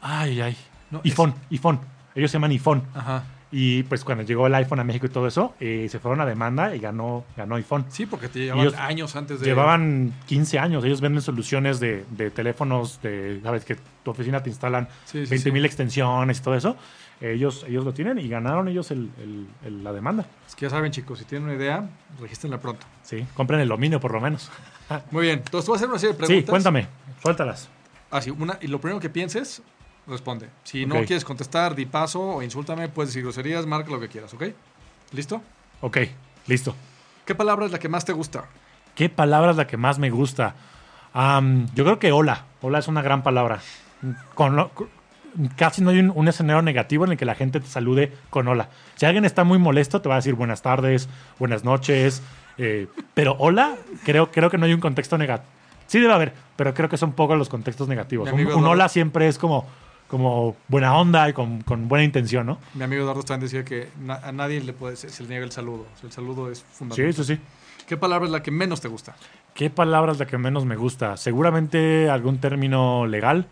Ay, ay. No, es- iPhone, iPhone. Ellos se llaman iPhone. Ajá. Y pues cuando llegó el iPhone a México y todo eso, eh, se fueron a demanda y ganó, ganó iPhone. Sí, porque te llevaban Ellos años antes de. Llevaban 15 años. Ellos venden soluciones de, de teléfonos, de, sabes, que tu oficina te instalan Sí, sí, 20 mil sí. extensiones y todo eso. Ellos, ellos lo tienen y ganaron ellos el- el- el- la demanda. Es que ya saben, chicos, si tienen una idea, regístrenla pronto. Sí, compren el dominio por lo menos. Muy bien. Entonces, tú vas a hacer una serie de Sí, preguntas. cuéntame, suéltalas. Así, una, y lo primero que pienses, responde. Si no quieres contestar, di paso o insúltame, puedes decir groserías, marca lo que quieras, ¿ok? ¿Listo? Ok, listo. ¿Qué palabra es la que más te gusta? ¿Qué palabra es la que más me gusta? Yo creo que hola. Hola es una gran palabra. Con lo- con- casi no hay un, un escenario negativo en el que la gente te salude con hola. Si alguien está muy molesto, te va a decir buenas tardes, buenas noches. eh, pero hola, creo, creo que no hay un contexto negativo. Sí debe haber, pero creo que son pocos los contextos negativos. Un, hola siempre es como, como buena onda y con, con buena intención, ¿no? Mi amigo Eduardo también decía que na- a nadie le puede, se, se le niega el saludo. O sea, el saludo es fundamental. sí, sí. ¿Qué palabra es la que menos te gusta? ¿Qué palabra es la que menos me gusta? Seguramente algún término legal.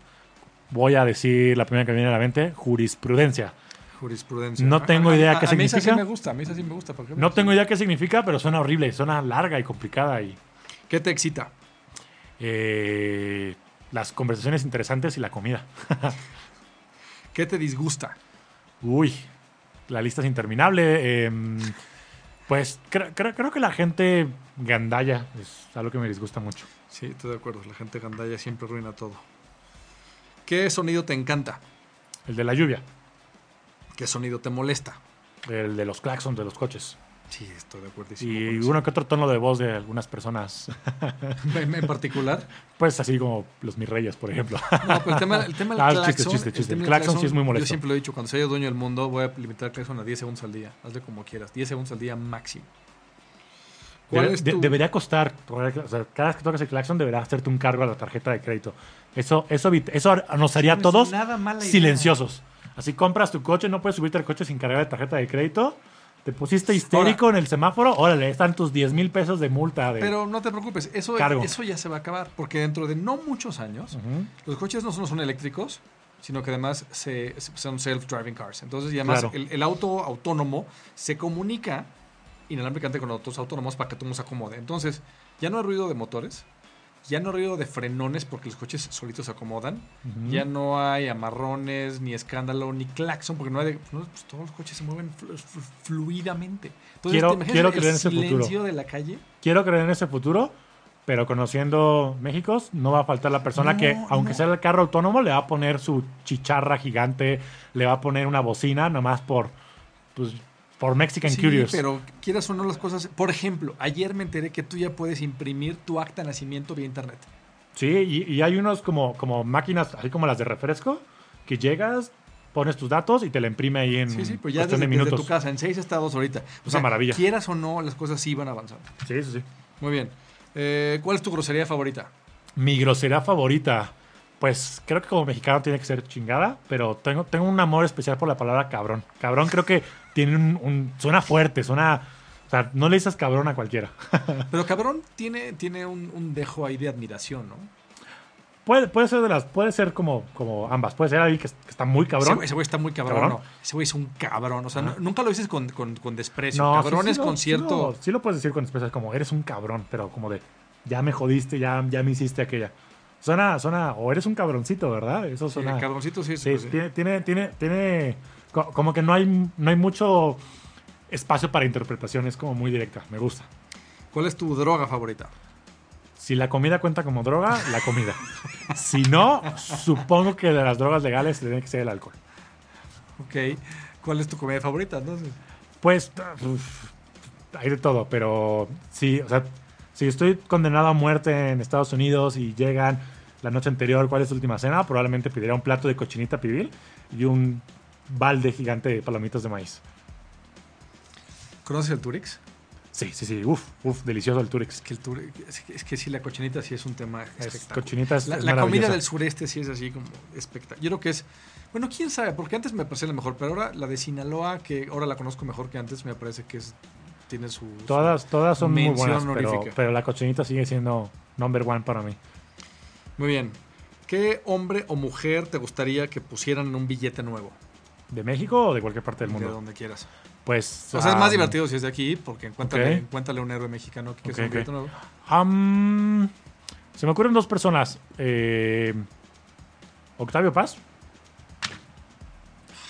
Voy a decir la primera que me viene a la mente, jurisprudencia. Jurisprudencia. No tengo A- a- idea a- qué a mí esa sí significa. me gusta, a mí esa sí me gusta. No tengo idea qué significa, pero suena horrible, suena larga y complicada. Y ¿Qué te excita? eh, las conversaciones interesantes y la comida. ¿Qué te disgusta? Uy, la lista es interminable. em, pues creo, que la gente gandalla es algo que me disgusta mucho. Sí, estoy de acuerdo. La gente gandalla siempre arruina todo. ¿Qué sonido te encanta? El de la lluvia, ¿Qué sonido te molesta? el de los claxons de los coches. Sí, estoy de acuerdo. Y uno que otro tono de voz de algunas personas. ¿En, en particular? Pues así como los mis reyes, por ejemplo. No, pero el tema, el tema del Ah, claxon... chiste, chiste, el chiste. El del claxon sí es muy molesto. Yo siempre lo he dicho, cuando sea yo dueño del mundo, voy a limitar el claxon a 10 segundos al día. Hazle como quieras. 10 segundos al día máximo. ¿Cuál Debe- es de- debería costar, o sea, cada vez que tocas el claxon deberá hacerte un cargo a la tarjeta de crédito. Eso, eso, eso nos haría no todos idea. silenciosos. Así compras tu coche, no puedes subirte al coche sin cargar la tarjeta de crédito. Te pusiste histérico en el semáforo, órale, están tus 10 mil pesos de multa. De, Pero no te preocupes, eso, Cargo. eso ya se va a acabar, porque dentro de no muchos años, los coches no solo son eléctricos, sino que además se, se- son self-driving cars. Entonces, y además Claro. el, el auto autónomo se comunica inalámbricamente con autos autónomos para que todo se acomode. Entonces, ya no hay ruido de motores, ya no ruido de frenones porque los coches solitos se acomodan, ya no hay amarrones, ni escándalo, ni claxon, porque no hay de- no, pues, todos los coches se mueven flu- flu- fluidamente. Entonces, Quiero- ¿te quiero el creer en ese futuro. silencio de la calle? Quiero creer en ese futuro, pero conociendo México, no va a faltar la persona No, que, aunque no. sea el carro autónomo, le va a poner su chicharra gigante, le va a poner una bocina, nomás por, pues, por Mexican Sí, Curious. pero quieras o no las cosas. Por ejemplo, ayer me enteré que tú ya puedes imprimir tu acta de nacimiento vía internet. Sí, y, y hay unos como, como máquinas, así como las de refresco, que llegas, pones tus datos y te la imprime ahí en Sí, sí, pues ya cuestión desde, de desde tu casa, en seis estados ahorita. O maravilla. Quieras o no, las cosas sí van avanzando. Sí, sí, sí. Muy bien. Eh, ¿Cuál es tu grosería favorita? Mi grosería favorita. Pues creo que como mexicano tiene que ser chingada, pero tengo, tengo un amor especial por la palabra cabrón. Cabrón creo que tiene un, un- suena fuerte, suena... O sea, no le dices cabrón a cualquiera. Pero cabrón tiene, tiene un, un dejo ahí de admiración, ¿no? puede, puede ser de las... Puede ser como, como ambas. Puede ser alguien que, que está muy cabrón. Ese güey está muy cabrón, ¿Cabrón? ¿no? Ese güey es un cabrón. O sea, no- nunca lo dices con, con- con desprecio. No, cabrón sí, sí es lo- con sí cierto... lo- Sí lo, puedes decir con expresión como eres un cabrón, pero como de ya me jodiste, ya, ya me hiciste aquella. Suena, suena, o eres un cabroncito, ¿verdad? Eso Sí, suena. cabroncito sí, Sí, pues sí. tiene, tiene, tiene, tiene- co- como que no hay, no hay mucho espacio para interpretación, es como muy directa, me gusta. ¿Cuál es tu droga favorita? Si la comida cuenta como droga, la comida. si no, supongo que de las drogas legales tiene que ser el alcohol. Ok. ¿Cuál es tu comida favorita, entonces? Pues uf, hay de todo, pero sí, o sea, si estoy condenado a muerte en Estados Unidos y llegan la noche anterior, ¿cuál es tu última cena? Probablemente pediría un plato de cochinita pibil y un balde gigante de palomitas de maíz. ¿Conoces el Turix? Sí, sí, sí, uf, uf, delicioso el Turex. Es que el Turix, es que, es que sí, la cochinita sí es un tema espectacular. cochinita es- la, comida del sureste sí es así como espectacular. Yo creo que es, bueno, quién sabe, porque antes me parecía la mejor, pero ahora la de Sinaloa, que ahora la conozco mejor que antes, me parece que es tiene su... su- Todas, todas son muy buenas, pero, pero la cochinita sigue siendo number one para mí. Muy bien. ¿Qué hombre o mujer te gustaría que pusieran en un billete nuevo? ¿De México o de cualquier parte del De mundo? donde quieras. Pues. O sea, es más divertido si es de aquí, porque encuéntrale, ok. encuéntrale un héroe mexicano que Ok, es un ok. billete nuevo. se me ocurren dos personas. Eh, Octavio Paz.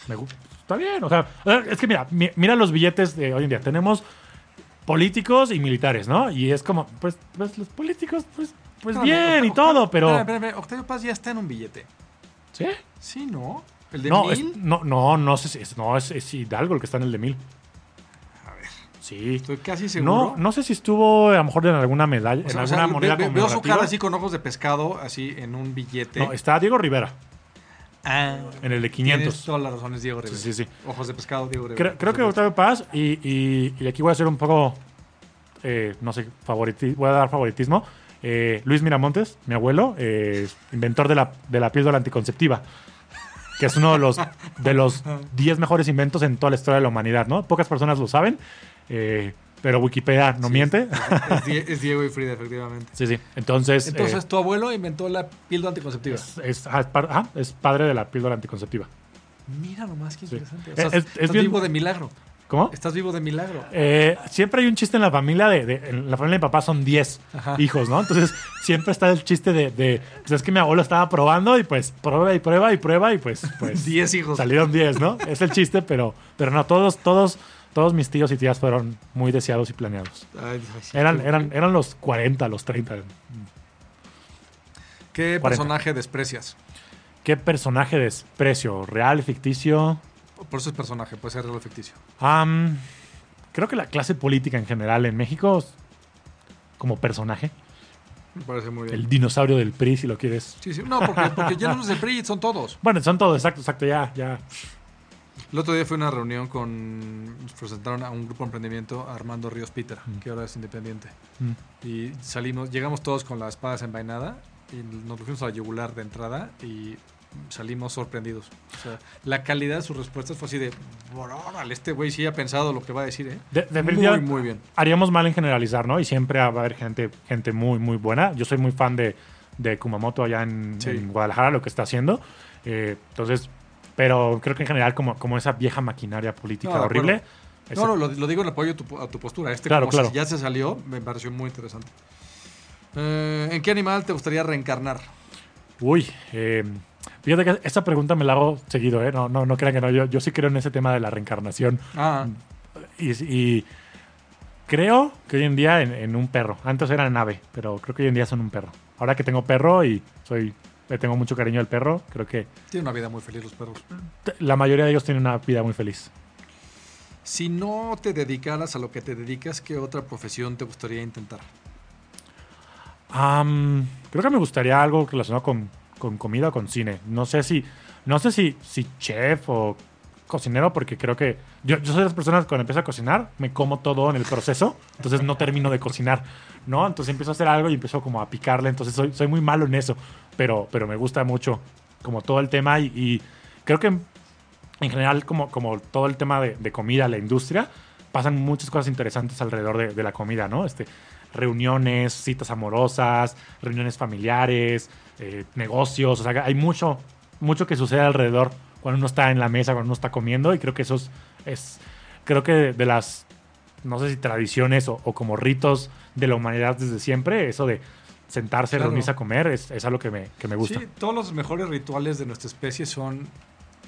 Me Está bien, o sea, eh, es que mira, mi- mira los billetes de hoy en día. Tenemos políticos y militares, ¿no? Y es como, pues, pues los políticos, pues, pues bien y Octavio- todo, pero. Espérame, espérame, Octavio Paz ya está en un billete. ¿Sí? Sí, ¿no? El de No, mil. es- no, no, no sé si es, no, es, es Hidalgo el que está en el de mil. A ver, Sí. estoy casi seguro. No, no sé si estuvo a lo mejor en alguna medalla, O sea, en o sea, alguna ve- moneda ve- veo su cara así con ojos de pescado, así en un billete. No, está Diego Rivera, Ah, en el de tienes 500. toda la razón, es Diego Rivera. Sí, sí, sí. Ojos de pescado, Diego Rivera. Creo, creo que Octavio Paz, y, y- y aquí voy a hacer un poco, eh, no sé, voy a dar favoritismo. Eh, Luis Miramontes, mi abuelo, eh, inventor de la, de la píldora anticonceptiva, que es uno de los de los 10 mejores inventos en toda la historia de la humanidad, ¿no? Pocas personas lo saben, eh, pero Wikipedia no Sí, miente. Es, Die- es Diego y Frida, efectivamente. sí, sí. Entonces, Entonces, eh, tu abuelo inventó la píldora anticonceptiva. es, es- ah, es padre de la píldora anticonceptiva. Mira nomás, qué Sí. interesante. O Eh, sea, es- es bien- de milagro. ¿Cómo? Estás vivo de milagro. Eh, siempre hay un chiste en la familia de, de- en la familia de mi papá son 10 Ajá. hijos, ¿no? Entonces siempre está el chiste de, de, pues es que mi abuelo estaba probando y pues prueba y prueba y prueba y pues, pues 10 hijos. salieron 10, ¿no? Es el chiste, pero, pero no, todos, todos, todos mis tíos y tías fueron muy deseados y planeados. Ay, sí, Eran, eran, eran los 40, los 30. ¿Qué 40. personaje desprecias? ¿Qué personaje desprecio? ¿Real, ficticio? Por eso es personaje, puede ser real o ficticio. Creo que la clase política en general en México, como personaje, Me parece muy bien. el dinosaurio del PRI, si lo quieres Sí, sí. No, porque, porque ya no es del PRI, son todos. Bueno, son todos, exacto, exacto, ya, ya. El otro día fue una reunión con. Nos presentaron a un grupo de emprendimiento, Armando Ríos Peter, que ahora es independiente. Mm. Y salimos, llegamos todos con la espada desenvainada y nos fuimos a la yugular de entrada y salimos sorprendidos. O sea, la calidad de sus respuestas fue así de. Órale, este güey sí ha pensado lo que va a decir, ¿eh? De- muy, definitivamente muy bien. haríamos mal en generalizar, ¿no? Y siempre va a haber gente, gente muy, muy buena. Yo soy muy fan de, de Kumamoto allá en, Sí. en Guadalajara, lo que está haciendo. Eh, entonces, pero creo que en general, como, como esa vieja maquinaria política No, de horrible. No, no, lo, lo digo en apoyo a tu, a tu postura. Este, Claro, como claro. si ya se salió, me pareció muy interesante. Eh, ¿En qué animal te gustaría reencarnar? Uy, eh, fíjate que esta pregunta me la hago seguido, ¿eh? No, no, no crean que no. Yo, yo sí creo en ese tema de la reencarnación. Ah, Y, y creo que hoy en día en, en un perro. Antes era en ave, pero creo que hoy en día son un perro. Ahora que tengo perro y soy le tengo mucho cariño al perro, creo que tiene una vida muy feliz los perros. la mayoría de ellos tienen una vida muy feliz. Si no te dedicaras a lo que te dedicas, ¿qué otra profesión te gustaría intentar? Creo que me gustaría algo relacionado con, con comida o con cine. No sé si, no sé si, si chef o cocinero, porque creo que yo, yo soy de las personas que cuando empiezo a cocinar, me como todo en el proceso, entonces no termino de cocinar, ¿no? Entonces empiezo a hacer algo y empiezo como a picarle, entonces soy, soy muy malo en eso, pero, pero me gusta mucho como todo el tema y, y creo que en general como, como todo el tema de, comida, la industria, pasan muchas cosas interesantes alrededor de, de la comida, ¿no? Este, reuniones, citas amorosas, reuniones familiares, eh, negocios, o sea, hay mucho, mucho que sucede alrededor cuando uno está en la mesa, cuando uno está comiendo y creo que eso es, es creo que de, de las, no sé si tradiciones o, o como ritos de la humanidad desde siempre, eso de sentarse, Claro. reunirse a comer, es, es algo que me, que me gusta. Sí, todos los mejores rituales de nuestra especie son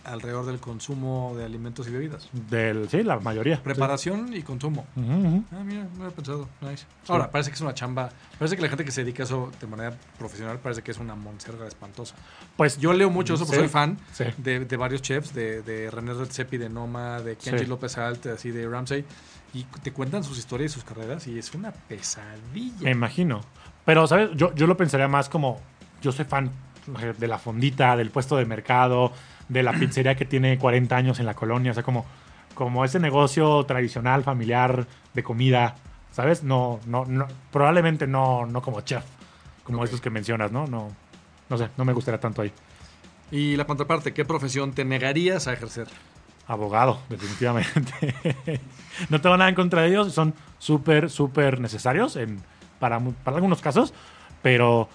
alrededor del consumo de alimentos y bebidas. Del, sí, la mayoría. Preparación y consumo. Sí. Ujú, ujú. Ah, mira, no había pensado. Nice. Ahora, parece que es una chamba. Parece que la gente que se dedica a eso de manera profesional parece que es una monserga espantosa. Pues Yo leo mucho eso porque Sí, soy fan de, de varios chefs, de, de René Redzepi, de Noma, de Kenji. López Alt, así de Ramsey. Y te cuentan sus historias y sus carreras y es una pesadilla. Me imagino. Pero, ¿sabes? Yo, yo lo pensaría más como. Yo soy fan de la fondita, del puesto de mercado, de la pizzería que tiene 40 años en la colonia. O sea, como, como ese negocio tradicional, familiar, de comida. ¿Sabes? No, no, no. Probablemente no, no como chef. Como Ok. esos que mencionas, ¿no? No. No sé, no me gustaría tanto ahí. Y la contraparte, ¿qué profesión te negarías a ejercer? Abogado, definitivamente. no tengo nada en contra de ellos, son súper, súper necesarios en, para, para algunos casos, pero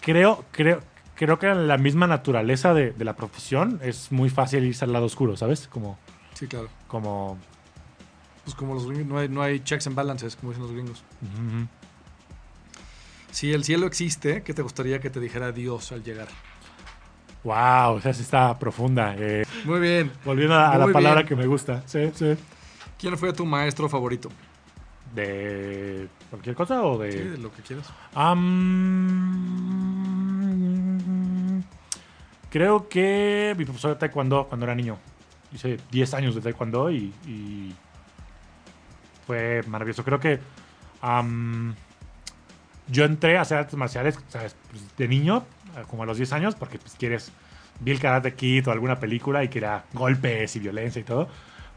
creo, creo, creo que la misma naturaleza de, de la profesión es muy fácil irse al lado oscuro, ¿sabes? Como, Sí, claro. como Pues como los gringos, no hay, no hay checks and balances, como dicen los gringos. Si el cielo existe, ¿qué te gustaría que te dijera Dios al llegar? wow, esa sí está profunda. eh. Muy bien. volviendo a, a la palabra bien. que me gusta, sí, sí. ¿Quién fue tu maestro favorito? ¿De cualquier cosa o de...? Sí, de lo que quieras. Am, creo que mi profesor de taekwondo cuando era niño. Hice 10 años de taekwondo y, y fue maravilloso. Creo que am, yo entré a hacer artes marciales ¿sabes? Pues, de niño, eh, como a los 10 años, porque pues, quieres vi el Karate Kid o alguna película y quería golpes y violencia y todo.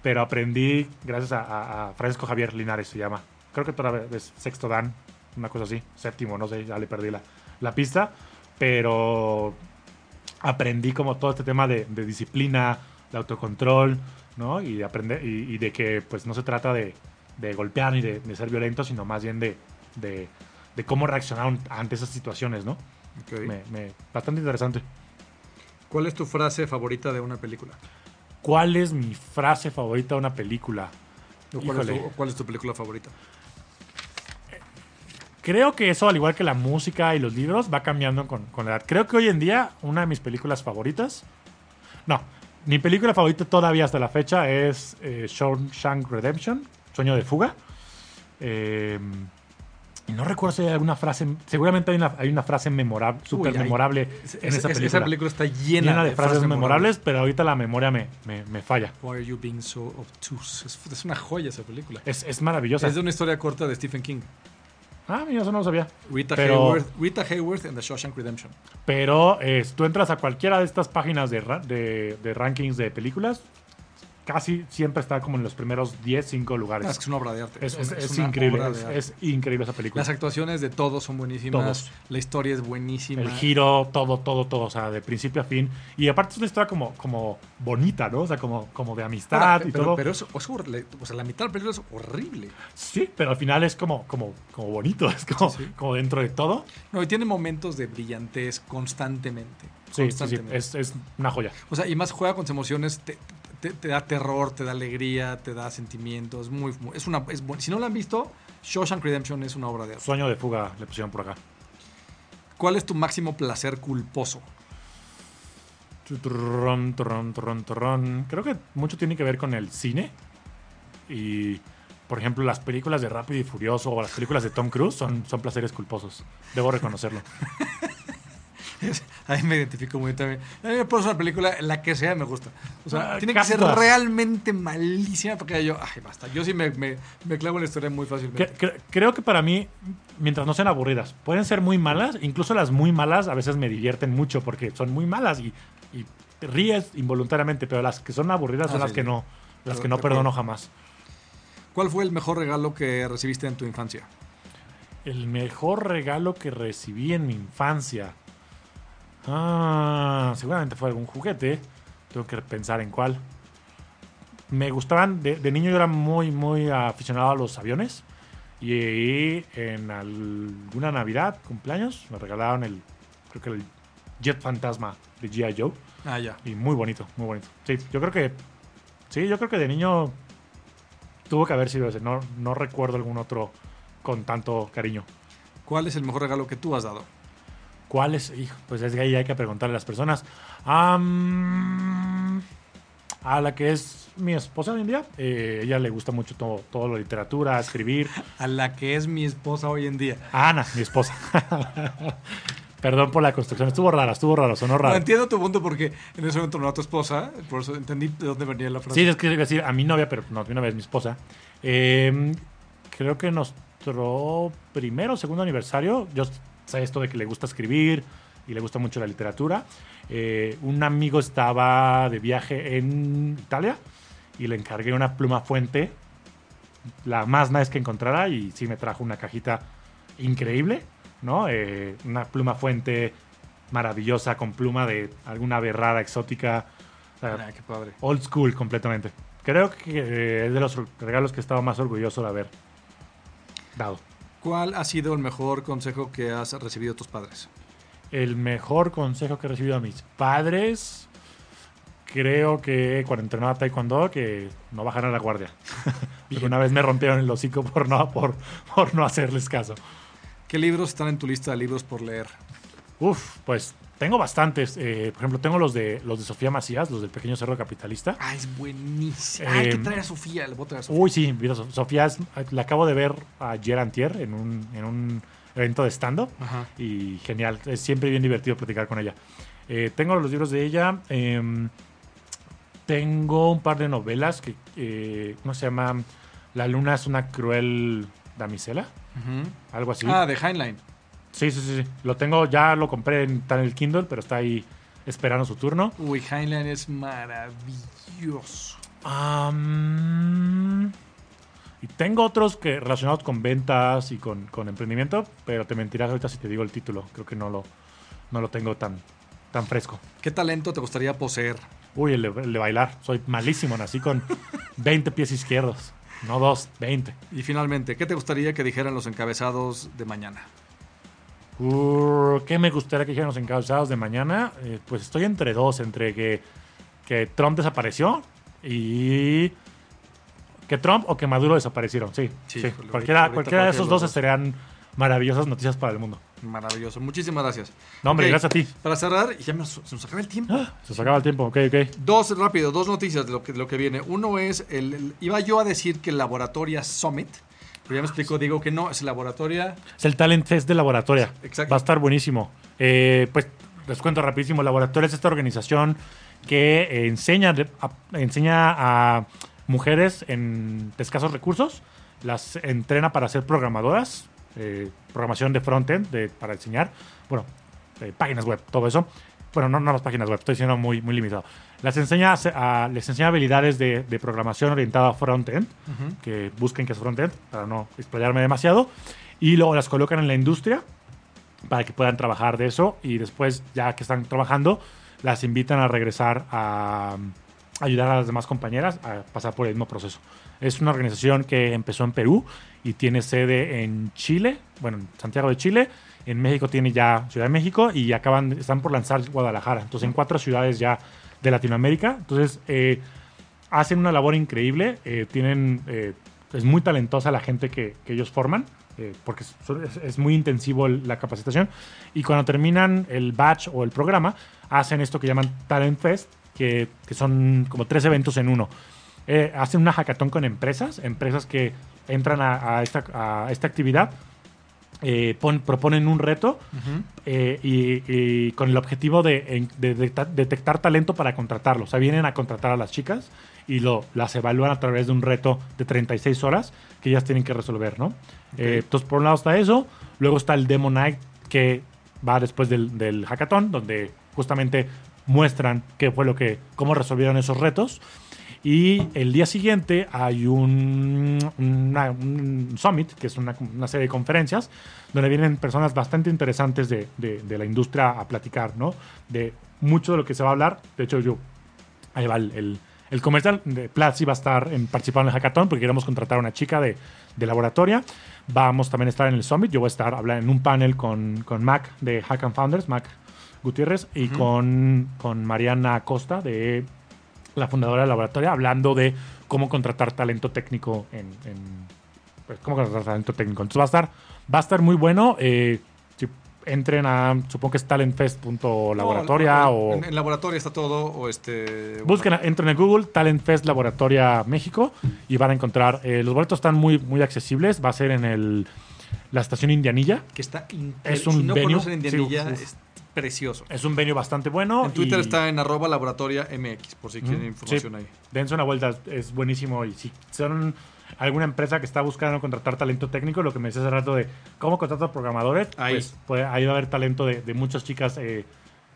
Pero aprendí gracias a, a- a Francisco Javier Linares, se llama. Creo que todavía es sexto dan, una cosa así. Séptimo, no sé, ya le perdí la, la pista. Pero aprendí como todo este tema de, de disciplina, de autocontrol, ¿no? Y de aprender, y, y de que pues no se trata de, de golpear ni de, de ser violento, sino más bien de, de, de cómo reaccionar ante esas situaciones, ¿no? Me- me- bastante interesante. ¿Cuál es tu frase favorita de una película? ¿Cuál es mi frase favorita de una película? ¿O ¿Cuál, es Híjole. tu, o cuál es tu película favorita? Creo que eso, al igual que la música y los libros, va cambiando con, con la edad. Creo que hoy en día, una de mis películas favoritas. No, mi película favorita todavía hasta la fecha es eh, Shawshank Redemption, Sueño de Fuga. Eh, y no recuerdo si hay alguna frase. Seguramente hay una, hay una frase memorable, súper memorable en es- esa es- película. Esa película está llena, llena de, frases memorables, pero ahorita la memoria me, me- me falla. Why are you being so obtuse? Es, es una joya esa película. Es, es maravillosa. Es de una historia corta de Stephen King. Ah, mira, eso no lo sabía. Rita, Pero- Hayworth, Rita Hayworth and the Shawshank Redemption. Pero eh, tú entras a cualquiera de estas páginas de, de rankings de películas casi siempre está como en los primeros 10, 5 lugares. Ah, es que es una obra de arte. Es, es- es una increíble, es, arte. es increíble esa película. Las actuaciones de todos son buenísimas. Todos. La historia es buenísima. El giro, todo, todo, todo, o sea, de principio a fin. Y aparte es una historia como, como bonita, ¿no? O sea, como, como de amistad Ahora, y pero, todo. pero es, es horrible. o sea, la mitad de la película es horrible. sí, pero al final es como, como, como bonito, es como, Sí, sí. como dentro de todo. No, y tiene momentos de brillantez constantemente. Sí, sí, sí, es, es una joya. O sea, y más juega con tus emociones, te, te- te da terror, te da alegría, te da sentimientos. Muy, muy- es una, es si no la han visto, Shawshank Redemption es una obra de arte. Sueño de fuga le pusieron por acá. ¿Cuál es tu máximo placer culposo? Creo que mucho tiene que ver con el cine. Y, por ejemplo, las películas de Rápido y Furioso o las películas de Tom Cruise son, son placeres culposos. Debo reconocerlo. Ahí me identifico muy también. A mí me pones una película, la que sea, me gusta. O sea, Ah, tiene que ser realmente malísima para que yo, ay, basta. Yo sí me, me, me clavo en la historia muy fácilmente. Creo que para mí, mientras no sean aburridas, pueden ser muy malas. Incluso las muy malas a veces me divierten mucho porque son muy malas y, y te ríes involuntariamente. Pero las que son aburridas Ah, son sí, las que sí. no, las que no perdono jamás. ¿Cuál fue el mejor regalo que recibiste en tu infancia? El mejor regalo que recibí en mi infancia. Ah, seguramente fue algún juguete. Tengo que pensar en cuál. Me gustaban, de, de niño yo era muy, muy aficionado a los aviones. Y en alguna Navidad, cumpleaños, me regalaron el, creo que el Jet Fantasma de G.I. Joe. Ah, ya. Y muy bonito, muy bonito. Sí, yo creo que, sí, yo creo que de niño tuvo que haber sido ese. No, no recuerdo algún otro con tanto cariño. ¿Cuál es el mejor regalo que tú has dado? ¿Cuál es? Hijo, pues es que ahí hay que preguntarle a las personas. Am, a la que es mi esposa hoy en día, eh, ella le gusta mucho todo, todo la literatura, escribir. A la que es mi esposa hoy en día. A Ana, mi esposa. Perdón por la construcción, estuvo rara, estuvo raro, sonó No, raro. entiendo tu punto porque en ese momento no era tu esposa, por eso entendí de dónde venía la frase. Sí, es que iba a decir a mi novia, pero no, mi novia es mi esposa. Eh, creo que nuestro primero o segundo aniversario, yo sé esto de que le gusta escribir y le gusta mucho la literatura. Eh, un amigo estaba de viaje en Italia y le encargué una pluma fuente, la más nice que encontrara, y sí me trajo una cajita increíble, ¿no? Eh, una pluma fuente maravillosa con pluma de alguna ave rara, exótica. O sea, Ah, qué padre. old school completamente. Creo que eh, es de los regalos que he estado más orgulloso de haber dado. ¿Cuál ha sido el mejor consejo que has recibido de tus padres? El mejor consejo que he recibido a mis padres, creo que cuando entrenaba Taekwondo, que no bajaran la guardia. Porque una vez me rompieron el hocico por no, por, por no hacerles caso. ¿Qué libros están en tu lista de libros por leer? Uf, pues tengo bastantes. Eh, por ejemplo, tengo los de los de Sofía Macías, los del Pequeño Cerro Capitalista. Ah, es buenísimo. Ah, hay que Eh, traer a Sofía, le voy a traer a Sofía. Uy, sí, mira, So- Sofía, es- la acabo de ver ayer antier en un, en un evento de stand-up Ajá. y genial, es siempre bien divertido platicar con ella. Eh, tengo los libros de ella, em, tengo un par de novelas que, eh, ¿cómo se llama? La luna es una cruel damisela, Ujú. algo así. Ah, de Heinlein. Sí, sí, sí, lo tengo, ya lo compré en, está en el Kindle, pero está ahí esperando su turno. Uy, Heinlein es maravilloso. Y tengo otros que relacionados con ventas y con, con emprendimiento, pero te mentirás ahorita si te digo el título. Creo que no lo, no lo tengo tan, tan fresco. ¿Qué talento te gustaría poseer? Uy, el de, el de bailar. Soy malísimo. Nací con 20 pies izquierdos. No dos, 20. Y finalmente, ¿qué te gustaría que dijeran los encabezados de mañana? Uh, ¿Qué me gustaría que dijeran los encabezados de mañana? Eh, pues estoy entre dos, entre que, que Trump desapareció y que Trump o que Maduro desaparecieron. Sí, Sí, sí. Cualquiera, cualquiera de esos dos serían maravillosas noticias para el mundo. Maravilloso. Muchísimas gracias. No, hombre, gracias a ti. Para cerrar, y ya se nos acaba el tiempo. Se nos acaba el tiempo, ok, ok. Dos, rápido, dos noticias de lo que, de lo que viene. Uno es, el, el- iba yo a decir que el Laboratoria Summit, pero ya me explicó, digo que no, es el Laboratoria... Es el Talent Fest de Laboratoria. Exacto. Va a estar buenísimo. Eh, pues les cuento rapidísimo. Laboratoria es esta organización que eh, enseña, a, enseña a mujeres en, de escasos recursos. Las entrena para ser programadoras. eh, programación de frontend de, para enseñar. Bueno, eh, páginas web, todo eso. Bueno, no, no las páginas web, estoy siendo muy, muy limitado. Las enseña, a- les enseña habilidades de, de programación orientada a front-end, que busquen que es front-end, para no explayarme demasiado, y luego las colocan en la industria para que puedan trabajar de eso y después, ya que están trabajando, las invitan a regresar a, a ayudar a las demás compañeras a pasar por el mismo proceso. Es una organización que empezó en Perú y tiene sede en Chile, bueno, en Santiago de Chile. En México tiene ya Ciudad de México y acaban, están por lanzar Guadalajara. Entonces, en cuatro ciudades ya de Latinoamérica. Entonces, eh, hacen una labor increíble. eh, tienen, eh, es muy talentosa la gente que, que ellos forman, eh, porque es, es- muy intensivo el- la capacitación. Y cuando terminan el batch o el programa, hacen esto que llaman Talent Fest, que, que son como tres eventos en uno. Eh, hacen una hackathon con empresas, empresas que entran a, a esta, a esta actividad, eh, pon- proponen un reto eh, y, y con el objetivo de, en- de detectar, detectar talento para contratarlo. O sea, vienen a contratar a las chicas y lo, las evalúan a través de un reto de 36 horas que ellas tienen que resolver, ¿no? Eh, entonces, por un lado está eso. Luego está el Demo Night que va después del, del hackathon, donde justamente muestran qué fue lo que, cómo resolvieron esos retos. Y el día siguiente hay un, una- un summit, que es una, una serie de conferencias, donde vienen personas bastante interesantes de, de- de la industria a platicar, ¿no? De mucho de lo que se va a hablar. De hecho, yo, ahí va el, el- el comercial de Platzi va a estar en, participando en el hackathon porque queremos contratar a una chica de, de laboratoria. Vamos también a estar en el summit. Yo voy a estar hablando en un panel con, con Mac de Hack and Founders, Mac Gutiérrez, y con, con Mariana Costa de la fundadora del laboratorio, hablando de cómo contratar talento técnico en, en- pues, cómo contratar talento técnico. Entonces va a estar, va a estar muy bueno. eh, si entren a, supongo que es talentfest.laboratoria No, o En, en laboratorio está todo, o este... busquen, entren en Google Talent Fest Laboratoria México y van a encontrar, eh, los boletos están muy, muy accesibles. Va a ser en el, la estación Indianilla. Que está Es increíble. un Si no venue. conocen Indianilla, Sí, es precioso. Es un venue bastante bueno. En Twitter y- está en arroba laboratoria MX, por si quieren información sí. ahí. Dense una vuelta, es buenísimo. Y si son alguna empresa que está buscando contratar talento técnico, lo que me decías hace rato de cómo contratar programadores, Ahí. pues puede- ahí va a haber talento de, de muchas chicas eh,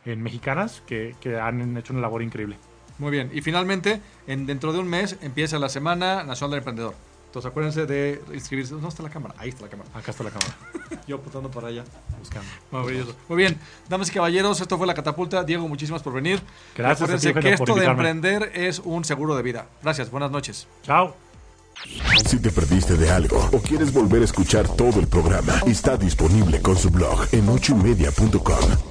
en mexicanas que, que han hecho una labor increíble. Muy bien. Y finalmente, en, dentro de un mes empieza la Semana Nacional del Emprendedor. Entonces acuérdense de inscribirse. ¿Dónde está la cámara? Ahí está la cámara. Acá está la cámara, Yo apuntando para allá. buscando. Maravilloso. Muy bien, damas y caballeros, esto fue La Catapulta. Diego, muchísimas por venir. Gracias a ti, Acuérdense que por esto de emprender es un seguro de vida. Gracias, buenas noches. Chao. Si te perdiste de algo o quieres volver a escuchar todo el programa, está disponible con su blog en ochoymedia.com.